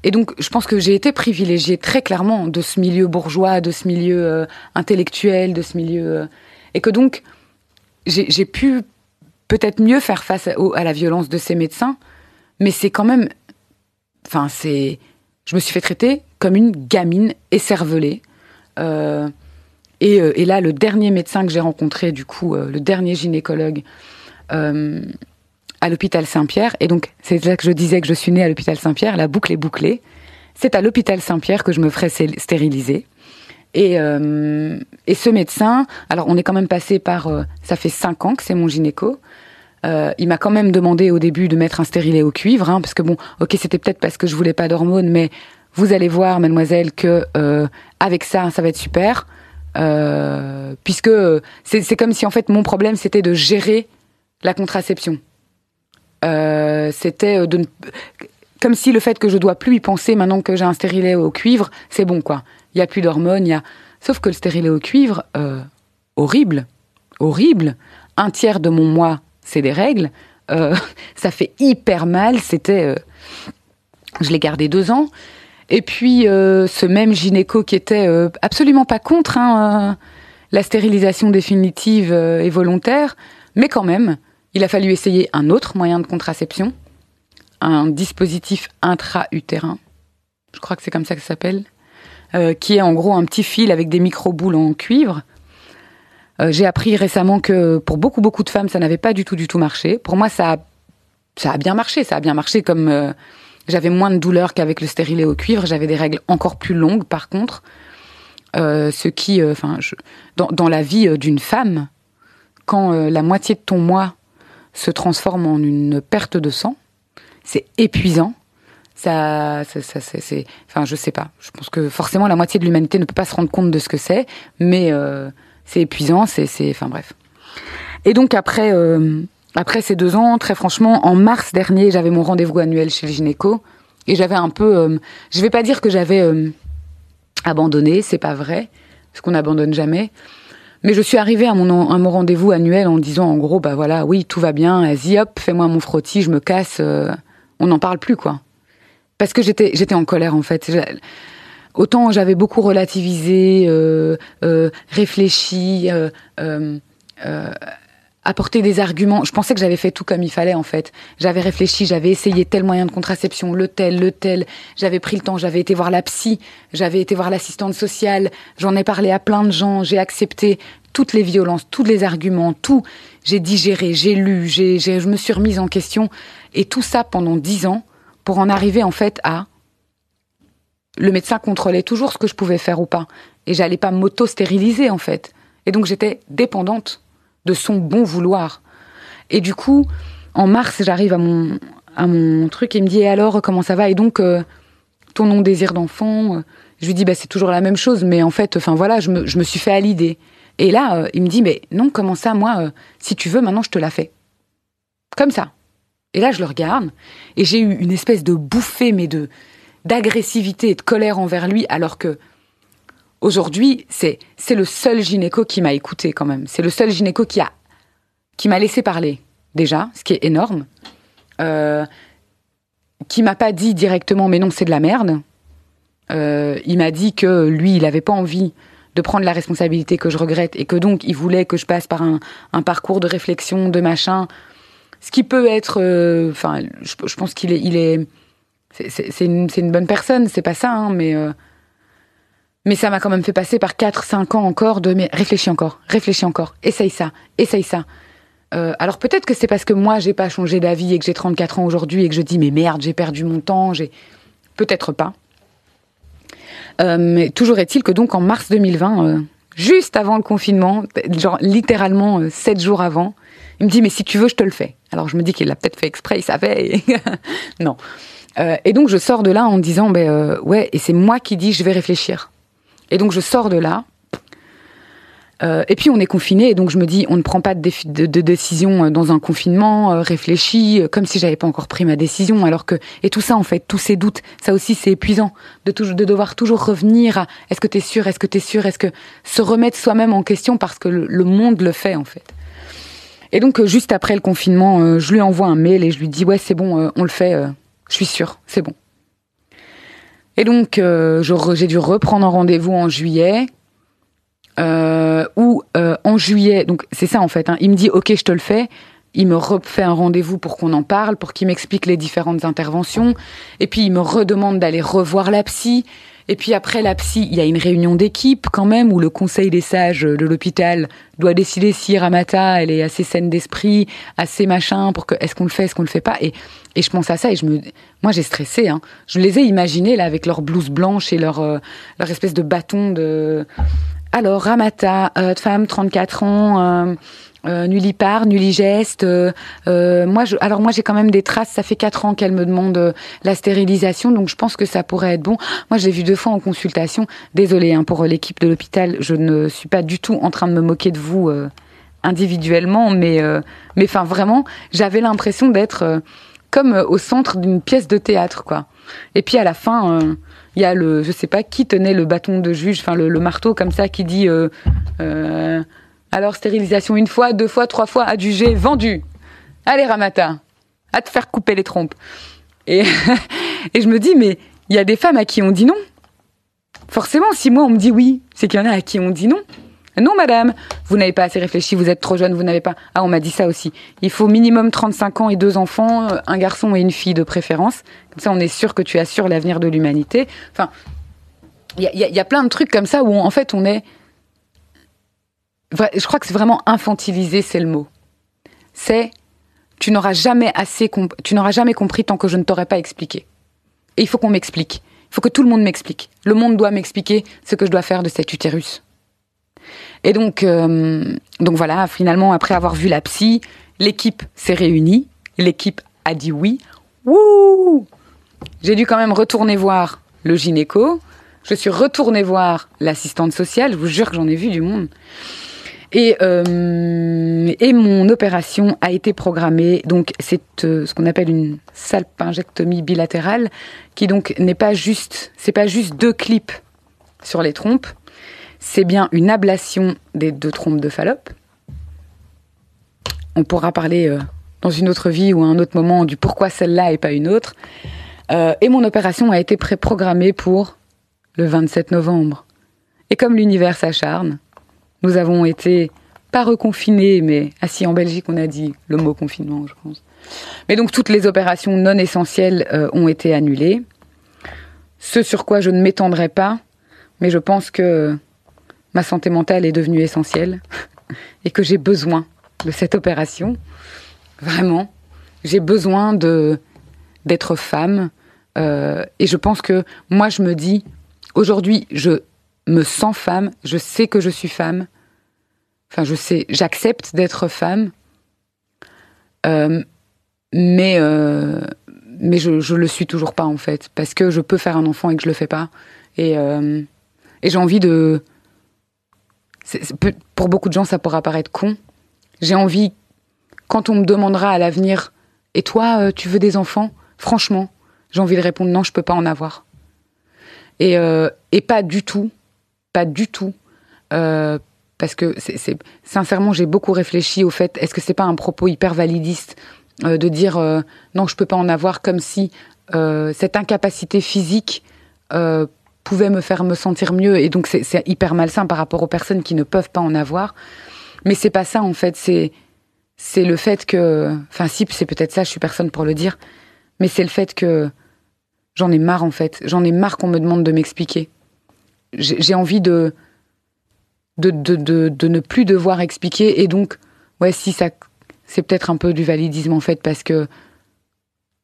et donc, je pense que j'ai été privilégiée très clairement de ce milieu bourgeois, de ce milieu euh, intellectuel, de ce milieu... euh, et que donc, j'ai pu peut-être mieux faire face à, la violence de ces médecins, mais c'est quand même, enfin c'est, je me suis fait traiter comme une gamine écervelée. Et, là, le dernier médecin que j'ai rencontré, du coup, le dernier gynécologue à l'hôpital Saint-Pierre, et donc c'est là que je disais que je suis née à l'hôpital Saint-Pierre, la boucle est bouclée. C'est à l'hôpital Saint-Pierre que je me ferai sté- stériliser. Et, euh, et ce médecin, alors on est quand même passé par, euh, ça fait cinq ans que c'est mon gynéco. Euh, il m'a quand même demandé au début de mettre un stérilet au cuivre, hein, parce que bon, ok, c'était peut-être parce que je voulais pas d'hormones, mais vous allez voir, mademoiselle, que euh, avec ça, ça va être super, euh, puisque euh, c'est comme si en fait mon problème c'était de gérer la contraception. Euh, c'était euh, de ne- comme si le fait que je dois plus y penser maintenant que j'ai un stérilet au cuivre, c'est bon quoi. Il y a plus d'hormones, il y a. Sauf que le stérilet au cuivre, euh, horrible, horrible. Un tiers de mon mois, c'est des règles. Euh, ça fait hyper mal. C'était, euh, je l'ai gardé deux ans. Et puis euh, ce même gynéco qui était absolument pas contre hein, la stérilisation définitive et volontaire, mais quand même, il a fallu essayer un autre moyen de contraception, un dispositif intra-utérin. Je crois que c'est comme ça que ça s'appelle, euh, qui est en gros un petit fil avec des micro-boules en cuivre. Euh, J'ai appris récemment que pour beaucoup beaucoup de femmes, ça n'avait pas du tout du tout marché. Pour moi, ça a, ça a bien marché. Ça a bien marché comme euh, j'avais moins de douleur qu'avec le stérilet au cuivre. J'avais des règles encore plus longues, par contre. Euh, ce qui, euh, enfin, dans, dans la vie d'une femme, quand la moitié de ton moi se transforme en une perte de sang, c'est épuisant. Ça, ça, ça, c'est, enfin, je sais pas. Je pense que forcément la moitié de l'humanité ne peut pas se rendre compte de ce que c'est, mais euh, c'est épuisant. C'est, c'est, enfin bref. Et donc après, euh, après ces deux ans, très franchement, en mars dernier, j'avais mon rendez-vous annuel chez le gynéco et j'avais un peu, euh, je vais pas dire que j'avais euh, abandonné, c'est pas vrai, parce qu'on n'abandonne jamais. Mais je suis arrivée à mon, à mon rendez-vous annuel en disant en gros, bah voilà, oui, tout va bien, vas-y, hop, fais-moi mon frottis, je me casse, euh, on n'en parle plus, quoi. Parce que j'étais, j'étais en colère, en fait. Autant j'avais beaucoup relativisé, euh, euh, réfléchi, apporté des arguments. Je pensais que j'avais fait tout comme il fallait, en fait. J'avais réfléchi, j'avais essayé tel moyen de contraception, le tel, le tel. J'avais pris le temps, j'avais été voir la psy, j'avais été voir l'assistante sociale, j'en ai parlé à plein de gens, j'ai accepté toutes les violences, tous les arguments, tout. J'ai digéré, j'ai lu, j'ai- je me suis remise en question. Et tout ça pendant dix ans pour en arriver, en fait, à le médecin contrôlait toujours ce que je pouvais faire ou pas. Et j'allais pas m'auto-stériliser, en fait. Et donc j'étais dépendante de son bon vouloir. Et du coup, en mars, j'arrive à mon, à mon truc et il me dit, et alors, comment ça va? Et donc, euh, ton non-désir d'enfant euh, Je lui dis, bah, c'est toujours la même chose, mais en fait, enfin voilà, je me, je me suis fait à l'idée. Et là, euh, il me dit, mais non, comment ça, moi, si tu veux, maintenant, je te la fais. Comme ça. Et là, je le regarde, et j'ai eu une espèce de bouffée, mais de d'agressivité et de colère envers lui, alors que aujourd'hui, c'est c'est le seul gynéco qui m'a écouté quand même. C'est le seul gynéco qui a qui m'a laissé parler déjà, ce qui est énorme. Euh, qui m'a pas dit directement, mais non, c'est de la merde. Euh, il m'a dit que lui, il avait pas envie de prendre la responsabilité que je regrette et que donc il voulait que je passe par un, un parcours de réflexion, de machin. Ce qui peut être, euh, enfin, je, pense qu'il est, il est, c'est- une, une bonne personne, c'est pas ça, hein, mais euh, mais ça m'a quand même fait passer par 4-5 ans encore de mais réfléchis encore, réfléchis encore, essaye ça, essaye ça. Euh, alors peut-être que c'est parce que moi j'ai pas changé d'avis et que j'ai 34 ans aujourd'hui et que je dis mais merde j'ai perdu mon temps, j'ai peut-être pas. Euh, mais toujours est-il que donc en mars 2020, euh, juste avant le confinement, genre littéralement euh, sept jours avant, il me dit mais si tu veux je te le fais. Alors je me dis qu'il l'a peut-être fait exprès, il savait. et- non. Et donc je sors de là en disant ben ouais et c'est moi qui dis je vais réfléchir. Et donc je sors de là. Euh, et puis on est confiné. Et donc je me dis on ne prend pas de, décision euh, dans un confinement euh, réfléchi euh, comme si j'avais pas encore pris ma décision. Alors que et tout ça en fait tous ces doutes ça aussi c'est épuisant de devoir toujours revenir à est-ce que t'es sûr est-ce que t'es sûr est-ce que se remettre soi-même en question parce que le, monde le fait en fait. Et donc juste après le confinement je lui envoie un mail et je lui dis ouais c'est bon on le fait je suis sûre c'est bon et donc euh, j'ai dû reprendre un rendez-vous en juillet euh, où euh, en juillet, donc c'est ça en fait, hein, il me dit ok je te le fais, il me refait un rendez-vous pour qu'on en parle, pour qu'il m'explique les différentes interventions. Et puis il me redemande d'aller revoir la psy. Et puis après la psy, il y a une réunion d'équipe quand même où le conseil des sages de l'hôpital doit décider si Ramata elle est assez saine d'esprit, assez machin pour que est-ce qu'on le fait, est-ce qu'on le fait pas? Et et je pense à ça et je me, moi j'ai stressé. Hein. Je les ai imaginés là avec leur blouse blanche et leur euh, leur espèce de bâton de. Alors Ramata, euh, femme 34 ans. Euh, euh, nullipare, nulligeste. Euh, euh, moi, je, alors moi j'ai quand même des traces. Ça fait quatre ans qu'elle me demande euh, la stérilisation, donc je pense que ça pourrait être bon. Moi, je l'ai vu deux fois en consultation. Désolée hein, pour l'équipe de l'hôpital. Je ne suis pas du tout en train de me moquer de vous euh, individuellement, mais euh, mais enfin vraiment, j'avais l'impression d'être comme au centre d'une pièce de théâtre, quoi. Et puis à la fin. il y a le, je sais pas qui tenait le bâton de juge, enfin le, le marteau comme ça, qui dit alors stérilisation une fois, deux fois, trois fois, adjugé, vendu. Allez Ramata, à te faire couper les trompes. Et, et je me dis, mais il y a des femmes à qui on dit non. Forcément, si moi on me dit oui, c'est qu'il y en a à qui on dit non. Non, madame, vous n'avez pas assez réfléchi, vous êtes trop jeune, vous n'avez pas. Ah, on m'a dit ça aussi. Il faut minimum 35 ans et deux enfants, euh, un garçon et une fille de préférence. Comme ça, on est sûr que tu assures l'avenir de l'humanité. Enfin, il y y a- plein de trucs comme ça où, en fait, on est. Je crois que c'est vraiment infantilisé, c'est le mot. C'est tu n'auras jamais assez, tu n'auras jamais compris tant que je ne t'aurai pas expliqué. Et il faut qu'on m'explique. Il faut que tout le monde m'explique. Le monde doit m'expliquer ce que je dois faire de cet utérus. Et donc, euh, donc voilà, finalement, après avoir vu la psy, l'équipe s'est réunie. L'équipe a dit oui. Wouh J'ai dû quand même retourner voir le gynéco. Je suis retournée voir l'assistante sociale. Je vous jure que j'en ai vu du monde. Et, euh, et mon opération a été programmée. Donc, c'est euh, ce qu'on appelle une salpingectomie bilatérale, qui donc n'est pas juste, c'est pas juste deux clips sur les trompes. C'est bien une ablation des deux trompes de Fallope. On pourra parler euh, dans une autre vie ou à un autre moment du pourquoi celle-là et pas une autre. Et mon opération a été préprogrammée pour le 27 novembre. Et comme l'univers s'acharne, nous avons été pas reconfinés, mais assis en Belgique, on a dit le mot confinement, je pense. Mais donc toutes les opérations non essentielles euh, ont été annulées. Ce sur quoi je ne m'étendrai pas, mais je pense que ma santé mentale est devenue essentielle et que j'ai besoin de cette opération. Vraiment, j'ai besoin de d'être femme. euh, et je pense que moi, je me dis, aujourd'hui, je me sens femme, je sais que je suis femme. Enfin, je sais, j'accepte d'être femme. Euh, mais euh, mais je, je le suis toujours pas en fait. Parce que je peux faire un enfant et que je le fais pas. Et euh, et j'ai envie de pour beaucoup de gens ça pourra paraître con. J'ai envie quand on me demandera à l'avenir et toi tu veux des enfants? Franchement j'ai envie de répondre non je peux pas en avoir. Et et pas du tout pas du tout euh, parce que c'est sincèrement j'ai beaucoup réfléchi au fait est-ce que c'est pas un propos hyper validiste euh, de dire euh, non je peux pas en avoir comme si cette incapacité physique pouvait me faire me sentir mieux et donc c'est c'est hyper malsain par rapport aux personnes qui ne peuvent pas en avoir. Mais c'est pas ça en fait c'est c'est le fait que enfin si c'est peut-être ça je suis personne pour le dire mais c'est le fait que j'en ai marre en fait. J'en ai marre qu'on me demande de m'expliquer j'ai envie de de, de, de ne plus devoir expliquer et donc ouais si ça c'est peut-être un peu du validisme en fait parce que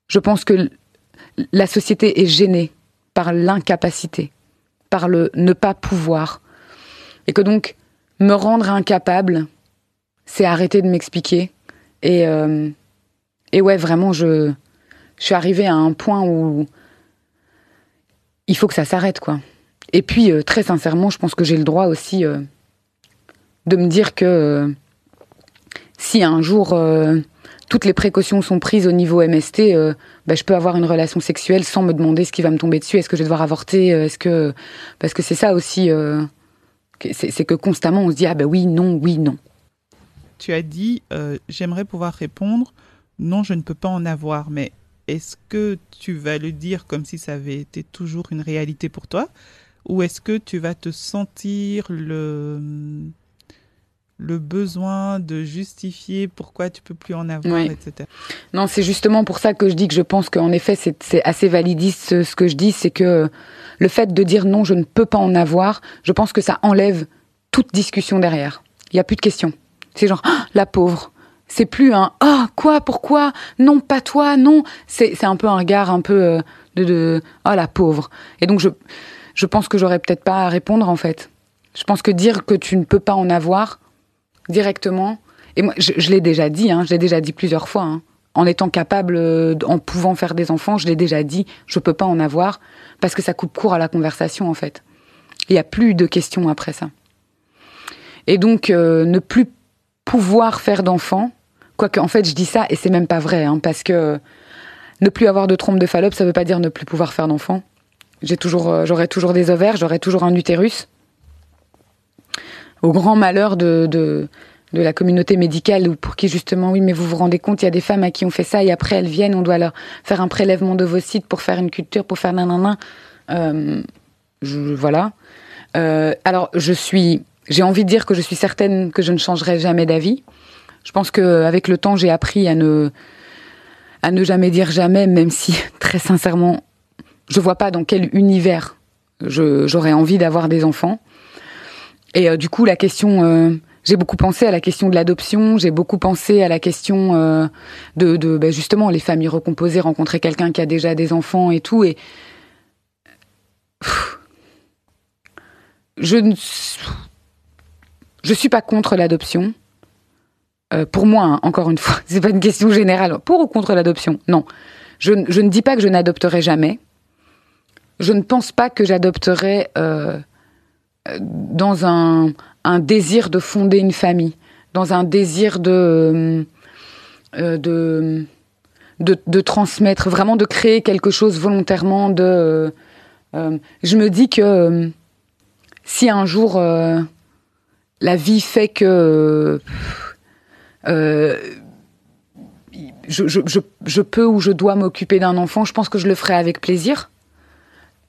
je pense que la société est gênée par l'incapacité, par le ne pas pouvoir. Et que donc, me rendre incapable, c'est arrêter de m'expliquer. Et, euh, et ouais, vraiment, je, je suis arrivée à un point où il faut que ça s'arrête, quoi. Et puis, euh, très sincèrement, je pense que j'ai le droit aussi euh, de me dire que euh, si un jour toutes les précautions sont prises au niveau MST, bah, je peux avoir une relation sexuelle sans me demander ce qui va me tomber dessus. Est-ce que je vais devoir avorter Est-ce que parce que c'est ça aussi, c'est que constamment on se dit ah ben oui non oui non. Tu as dit, j'aimerais pouvoir répondre, non, je ne peux pas en avoir, mais est-ce que tu vas le dire comme si ça avait été toujours une réalité pour toi? Ou est-ce que tu vas te sentir le le besoin de justifier pourquoi tu peux plus en avoir, Oui. etc. Non, c'est justement pour ça que je dis que je pense qu'en effet, c'est assez validiste ce, ce que je dis, c'est que le fait de dire non, je ne peux pas en avoir, je pense que ça enlève toute discussion derrière. Il n'y a plus de questions. C'est genre, Ah, la pauvre. C'est plus un, ah, quoi, pourquoi, non, pas toi, non. C'est un peu un regard un peu euh, de, de, ah, la pauvre. Et donc, je, je pense que j'aurais peut-être pas à répondre, en fait. Je pense que dire que tu ne peux pas en avoir directement, et moi, je, l'ai déjà dit, hein, je l'ai déjà dit plusieurs fois, hein, en étant capable, euh, en pouvant faire des enfants, je l'ai déjà dit, je peux pas en avoir, parce que ça coupe court à la conversation, en fait. Il n'y a plus de questions après ça. Et donc, euh, ne plus pouvoir faire d'enfants, quoique, en fait, je dis ça, et c'est même pas vrai, hein, parce que ne plus avoir de trompe de Fallope, ça veut pas dire ne plus pouvoir faire d'enfants. J'ai toujours, euh, j'aurai toujours des ovaires, j'aurai toujours un utérus. Au grand malheur de, de, de la communauté médicale, ou pour qui justement, oui, mais vous vous rendez compte, il y a des femmes à qui on fait ça, et après elles viennent, on doit leur faire un prélèvement d'ovocytes pour faire une culture, pour faire nanana. Euh, je, voilà. Euh, alors, je suis, j'ai envie de dire que je suis certaine que je ne changerai jamais d'avis. Je pense que avec le temps, j'ai appris à ne, à ne jamais dire jamais, même si, très sincèrement, je vois pas dans quel univers j'aurais envie d'avoir des enfants. Et euh, du coup, la question, euh, j'ai beaucoup pensé à la question de l'adoption, j'ai beaucoup pensé à la question euh, de, ben, justement les familles recomposées, rencontrer quelqu'un qui a déjà des enfants et tout. Et je ne je suis pas contre l'adoption. Pour moi, hein, encore une fois, c'est pas une question générale. Pour ou contre l'adoption? Non. Je, je ne dis pas que je n'adopterai jamais. Je ne pense pas que j'adopterai euh, dans un, désir de fonder une famille, dans un désir de, euh, transmettre, vraiment de créer quelque chose volontairement. De, euh, euh, je me dis que si un jour la vie fait que je, je peux ou je dois m'occuper d'un enfant, je pense que je le ferai avec plaisir.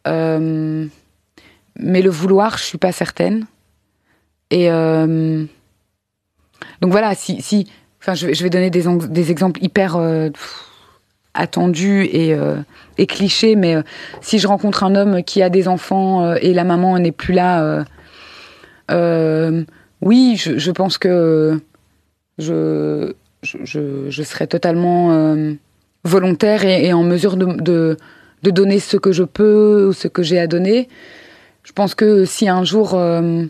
Euh, mais le vouloir, je suis pas certaine. Et euh, donc voilà, si, si, enfin, je, vais- donner des, exemples hyper euh, attendus et, et clichés, mais si je rencontre un homme qui a des enfants et la maman n'est plus là, oui, je, pense que je, je, je, je serai totalement volontaire et, en mesure de, de donner ce que je peux ou ce que j'ai à donner. Je pense que si un jour, euh,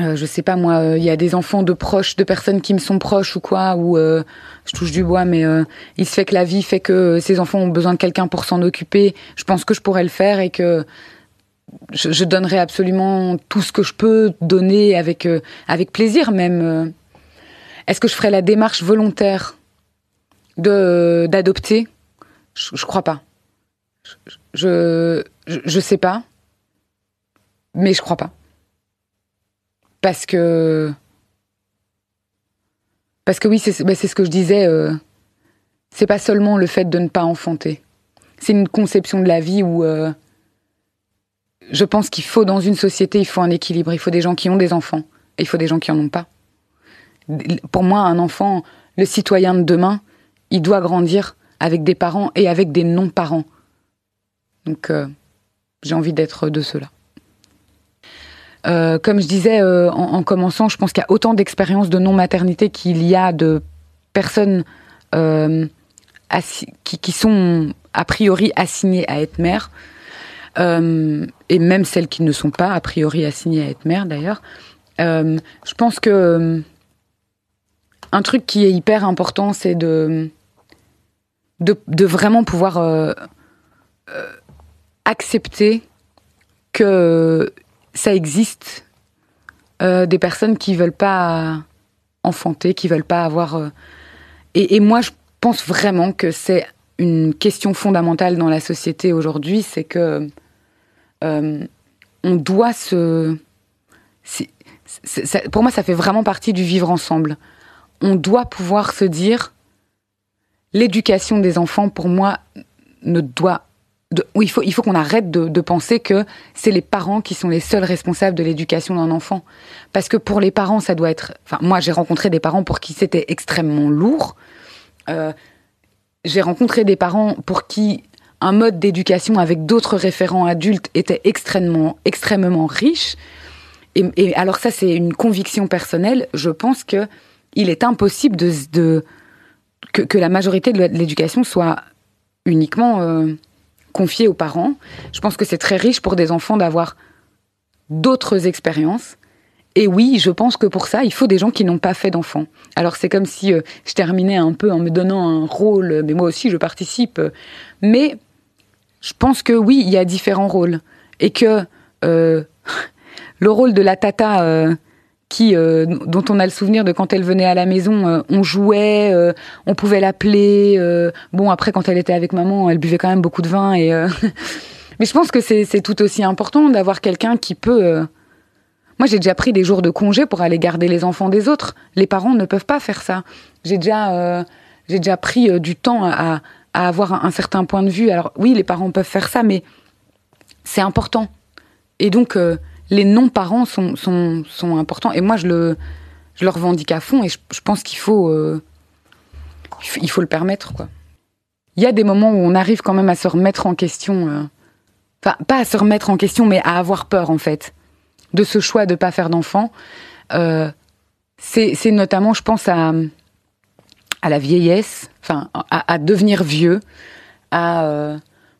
euh, je sais pas moi, euh, il y a des enfants de proches, de personnes qui me sont proches ou quoi, ou euh, je touche du bois, mais euh, il se fait que la vie fait que ces enfants ont besoin de quelqu'un pour s'en occuper. Je pense que je pourrais le faire et que je, je donnerai absolument tout ce que je peux donner avec avec plaisir même. Est-ce que je ferai la démarche volontaire de d'adopter? Je, je crois pas. Je, je sais pas, mais je crois pas parce que parce que oui c'est c'est ce que je disais. euh, c'est pas seulement le fait de ne pas enfanter. C'est une conception de la vie où euh, je pense qu'il faut dans une société il faut un équilibre. Il faut des gens qui ont des enfants et il faut des gens qui en ont pas. Pour moi, un enfant, le citoyen de demain, il doit grandir avec des parents et avec des non-parents. Donc, euh, j'ai envie d'être de ceux-là. Euh, comme je disais euh, en, en commençant, je pense qu'il y a autant d'expériences de non-maternité qu'il y a de personnes qui, sont a priori assignées à être mères, et même celles qui ne sont pas a priori assignées à être mères d'ailleurs. Je pense que un truc qui est hyper important, c'est de, vraiment pouvoir accepter que ça existe euh, des personnes qui veulent pas enfanter, qui veulent pas avoir. euh, et, moi, je pense vraiment que c'est une question fondamentale dans la société aujourd'hui, c'est que euh, on doit se. pour moi, ça fait vraiment partie du vivre ensemble. On doit pouvoir se dire, l'éducation des enfants, pour moi, ne doit il faut, il faut qu'on arrête de, penser que c'est les parents qui sont les seuls responsables de l'éducation d'un enfant. Parce que pour les parents, ça doit être. Enfin, moi, j'ai rencontré des parents pour qui c'était extrêmement lourd. Euh, j'ai rencontré des parents pour qui un mode d'éducation avec d'autres référents adultes était extrêmement, extrêmement riche. Et, alors ça, c'est une conviction personnelle. Je pense que il est impossible de, que la majorité de l'éducation soit uniquement euh, confiée aux parents. Je pense que c'est très riche pour des enfants d'avoir d'autres expériences. Et oui, je pense que pour ça, il faut des gens qui n'ont pas fait d'enfants. Alors c'est comme si euh, je terminais un peu en me donnant un rôle, mais moi aussi je participe. Mais je pense que oui, il y a différents rôles. Et que euh, le rôle de la tata euh, euh, dont on a le souvenir de quand elle venait à la maison, euh, on jouait, euh, on pouvait l'appeler. bon, après, quand elle était avec maman, elle buvait quand même beaucoup de vin. Mais je pense que c'est tout aussi important d'avoir quelqu'un qui peut... Moi, j'ai déjà pris des jours de congé pour aller garder les enfants des autres. Les parents ne peuvent pas faire ça. J'ai déjà, j'ai déjà pris du temps à, avoir un, un certain point de vue. Alors oui, les parents peuvent faire ça, mais c'est important. Et donc, les non-parents sont, sont, sont importants. Et moi, je le, je revendique à fond. Et je, pense qu'il faut, euh, il faut, le permettre, quoi. Il y a des moments où on arrive quand même à se remettre en question. euh, Enfin, pas à se remettre en question, mais à avoir peur, en fait, de ce choix de pas faire d'enfant. Euh, c'est notamment, je pense, à, à la vieillesse, enfin, à, devenir vieux, à...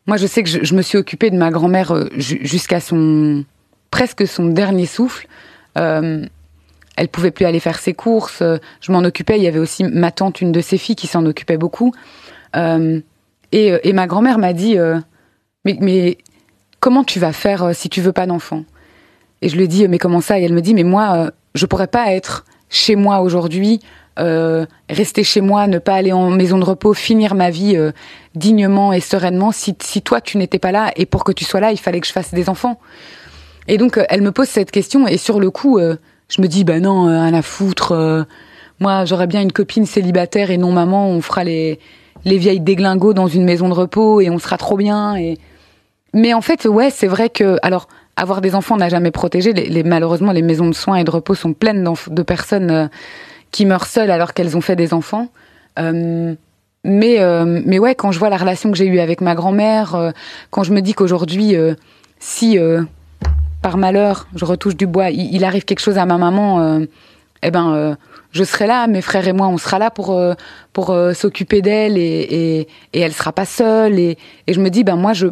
moi, je sais que je, je me suis occupée de ma grand-mère ju- jusqu'à son presque son dernier souffle. Euh, elle pouvait plus aller faire ses courses. Je m'en occupais. Il y avait aussi ma tante, une de ses filles, qui s'en occupait beaucoup. Euh, et, euh, et ma grand-mère m'a dit euh, mais, comment tu vas faire si tu veux pas d'enfant? Et je lui ai dit mais comment ça? Et elle me dit mais moi, je pourrais pas être chez moi aujourd'hui. rester chez moi, ne pas aller en maison de repos, finir ma vie dignement et sereinement si toi tu n'étais pas là et pour que tu sois là, il fallait que je fasse des enfants. Et donc euh, elle me pose cette question et sur le coup, euh, je me dis bah non, euh, à la foutre. moi, j'aurais bien une copine célibataire et non maman, on fera les les vieilles déglingos dans une maison de repos et on sera trop bien. Et mais en fait, ouais, c'est vrai que alors avoir des enfants n'a jamais protégé. Les, malheureusement, les maisons de soins et de repos sont pleines de personnes qui meurent seules alors qu'elles ont fait des enfants. Mais mais ouais, quand je vois la relation que j'ai eue avec ma grand-mère, quand je me dis qu'aujourd'hui, si par malheur, je retouche du bois, il, arrive quelque chose à ma maman, euh, eh ben, euh, je serai là, mes frères et moi, on sera là pour euh, s'occuper d'elle et, et et sera pas seule. Et, je me dis, ben moi, je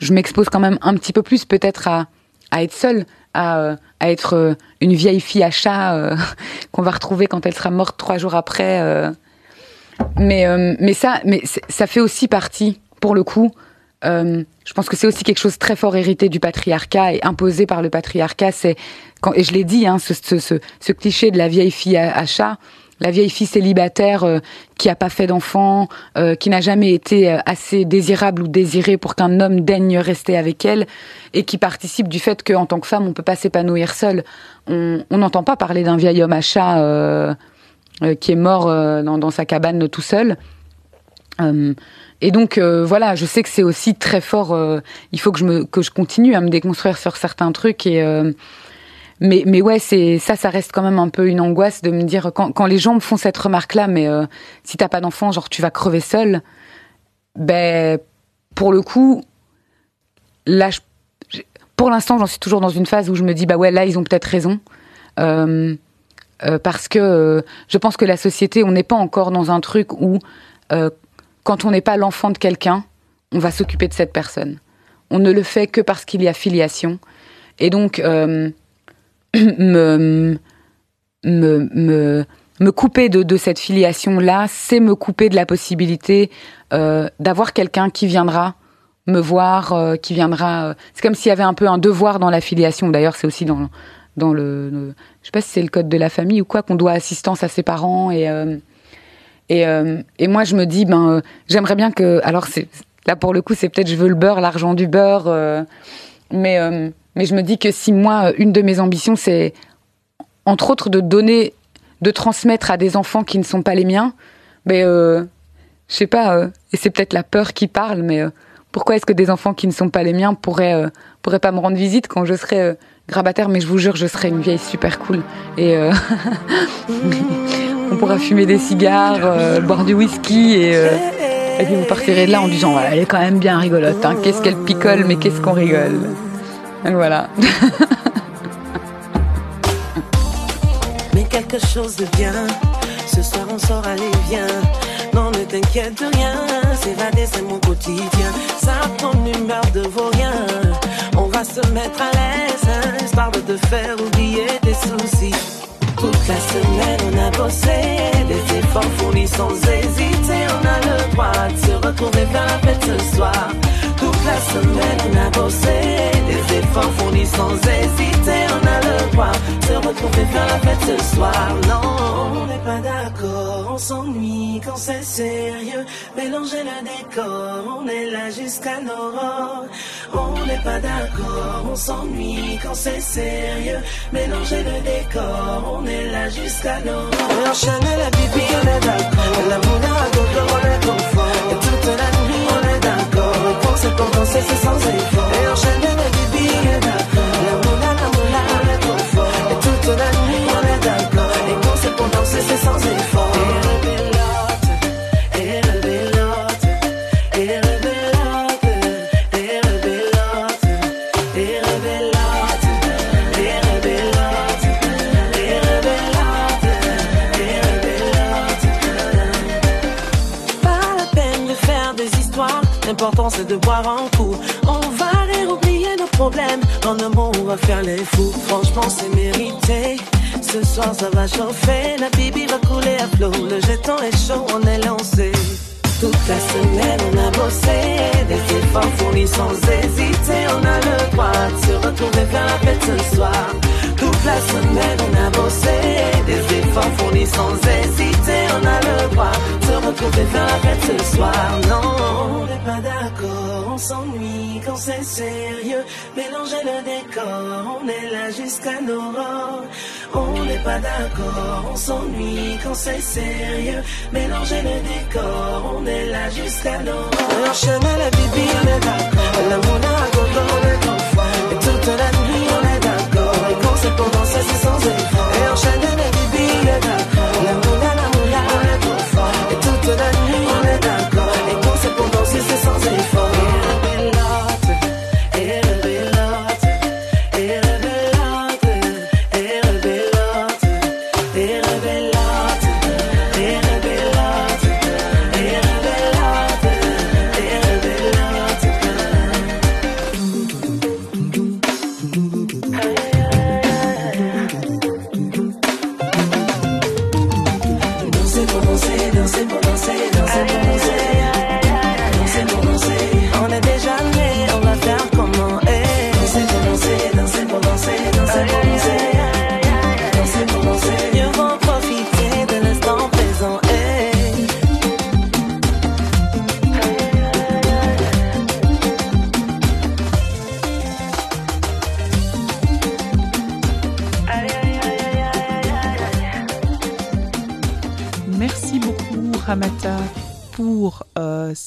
je m'expose quand même un petit peu plus peut-être à à être seule, à être une vieille fille à chat qu'on va retrouver quand elle sera morte trois jours après. Mais ça, mais ça fait aussi partie, pour le coup. Euh, je pense que c'est aussi quelque chose très fort hérité du patriarcat et imposé par le patriarcat. C'est quand et je l'ai dit, hein, ce, ce, ce, ce cliché de la vieille fille à, chat, la vieille fille célibataire euh, qui a pas fait d'enfant, euh, qui n'a jamais été assez désirable ou désirée pour qu'un homme daigne rester avec elle, et qui participe du fait qu'en tant que femme, on peut pas s'épanouir seule. On n'entend pas parler d'un vieil homme à chat qui est mort dans, dans sa cabane tout seul. Et donc euh, voilà, je sais que c'est aussi très fort. euh, il faut que je me que je continue à me déconstruire sur certains trucs et euh, mais mais ouais, c'est ça, ça reste quand même un peu une angoisse de me dire quand quand les gens me font cette remarque là, mais si t'as pas d'enfant, genre tu vas crever seul. Ben pour le coup, là, pour l'instant, j'en suis toujours dans une phase où je me dis bah ouais, là ils ont peut-être raison. Parce que je pense que la société, on n'est pas encore dans un truc où, quand on n'est pas l'enfant de quelqu'un, on va s'occuper de cette personne. On ne le fait que parce qu'il y a filiation. Et donc, euh, me, me, me, couper de, de cette filiation-là, c'est me couper de la possibilité euh, d'avoir quelqu'un qui viendra me voir, euh, qui viendra. c'est comme s'il y avait un peu un devoir dans la filiation. D'ailleurs, c'est aussi dans dans le, le- je sais pas si c'est le code de la famille ou quoi qu'on doit assistance à ses parents et et euh, et moi je me dis ben euh, j'aimerais bien que alors là pour le coup c'est peut-être je veux le beurre l'argent du beurre euh, mais mais je me dis que si moi une de mes ambitions c'est entre autres de donner de transmettre à des enfants qui ne sont pas les miens mais euh, je sais pas et c'est peut-être la peur qui parle mais pourquoi est-ce que des enfants qui ne sont pas les miens pourraient pourraient pas me rendre visite quand je serais euh, grabataire? Mais je vous jure, je serais une vieille super cool. Et on pourra fumer des cigares, euh, boire du whisky et euh, et puis vous partirez de là en disant voilà, elle est quand même bien rigolote. Hein. Qu'est-ce qu'elle picole, mais qu'est-ce qu'on rigole. Donc voilà. mais quelque chose de bien. Ce soir on sort, allez viens. Non, ne t'inquiète de rien. S'évader, c'est mon quotidien. Ça ton humeur de vaurien. On va se mettre à l'aise, hein, histoire de faire oublier tes soucis. Toute la semaine on a bossé, des efforts fournis sans hésiter. On a le droit de se retrouver vers la fête ce soir. La semaine on a bossé, des efforts fournis sans hésiter. On a le droit de se retrouver faire la fête ce soir. Non, on n'est pas d'accord, on s'ennuie quand c'est sérieux. Mélanger le décor, on est là jusqu'à l'aurore. On n'est pas d'accord, on s'ennuie quand c'est sérieux. Mélanger le décor, on est là jusqu'à l'aurore. Enchaîner la bibi, on est d'accord. La moula à gogo, on est confort. Et toute la c'est danser, c'est sans effort. Et enchaîner la bibi, l'important c'est de boire un coup. On va rire, oublier nos problèmes, en un mot on va faire les fous. Franchement c'est mérité, ce soir ça va chauffer, la bibi va couler à flot, le jeton est chaud, on est lancé. Toute la semaine on a bossé, des efforts fournis sans hésiter, on a le droit de se retrouver faire la fête ce soir. Toute la semaine on a bossé, des efforts fournis sans hésiter, on a le droit de se retrouver faire la fête ce soir. Non, on n'est pas d'accord, s'ennuie quand c'est sérieux, mélanger le décor, on est là jusqu'à l'aurore. On n'est pas d'accord, on s'ennuie quand c'est sérieux, mélanger le décor, on est là jusqu'à l'aurore. La bibi, on est d'accord, la mouna on est. Et toute la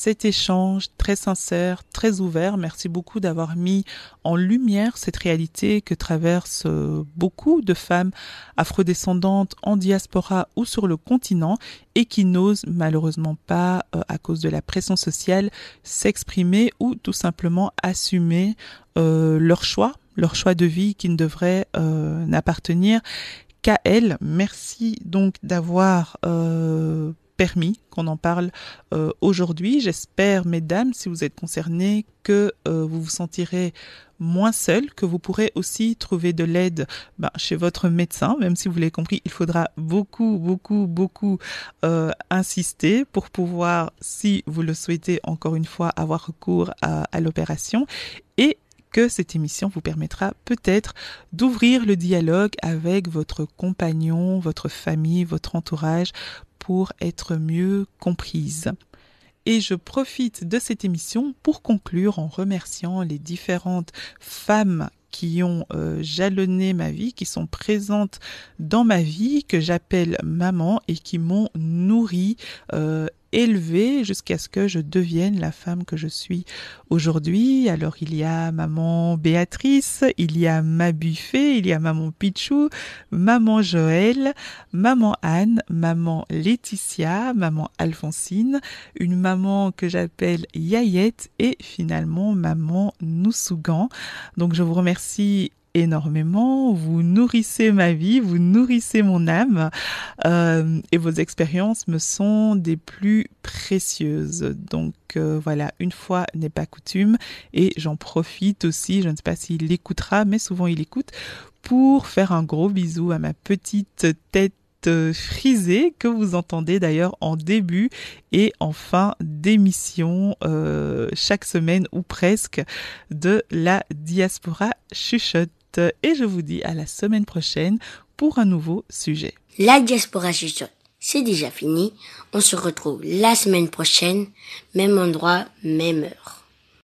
cet échange très sincère, très ouvert. Merci beaucoup d'avoir mis en lumière cette réalité que traversent euh, beaucoup de femmes afrodescendantes en diaspora ou sur le continent et qui n'osent malheureusement pas, euh, à cause de la pression sociale, s'exprimer ou tout simplement assumer euh, leur choix, leur choix de vie qui ne devrait n'appartenir qu'à elles. Merci donc d'avoir permis qu'on en parle euh, aujourd'hui. J'espère, mesdames, si vous êtes concernées, que euh, vous vous sentirez moins seul, que vous pourrez aussi trouver de l'aide ben, chez votre médecin, même si vous l'avez compris, il faudra beaucoup, beaucoup, beaucoup euh, insister pour pouvoir, si vous le souhaitez, encore une fois, avoir recours à, à l'opération. Et que cette émission vous permettra peut-être d'ouvrir le dialogue avec votre compagnon, votre famille, votre entourage pour être mieux comprise. Et je profite de cette émission pour conclure en remerciant les différentes femmes qui ont euh, jalonné ma vie, qui sont présentes dans ma vie, que j'appelle maman et qui m'ont nourri euh, élevée jusqu'à ce que je devienne la femme que je suis aujourd'hui. Alors il y a maman Béatrice, il y a ma Buffet, il y a maman Pichou, maman Joël, maman Anne, maman Laetitia, maman Alphonsine, une maman que j'appelle Yayette et finalement maman Noussougan. Donc je vous remercie énormément, vous nourrissez ma vie, vous nourrissez mon âme euh, et vos expériences me sont des plus précieuses. Donc euh, voilà, une fois n'est pas coutume et j'en profite aussi, je ne sais pas s'il l'écoutera, mais souvent il écoute, pour faire un gros bisou à ma petite tête frisée que vous entendez d'ailleurs en début et en fin d'émission euh, chaque semaine ou presque de la diaspora chuchote et je vous dis à la semaine prochaine pour un nouveau sujet. La diaspora chuchote, c'est déjà fini. On se retrouve la semaine prochaine, même endroit, même heure.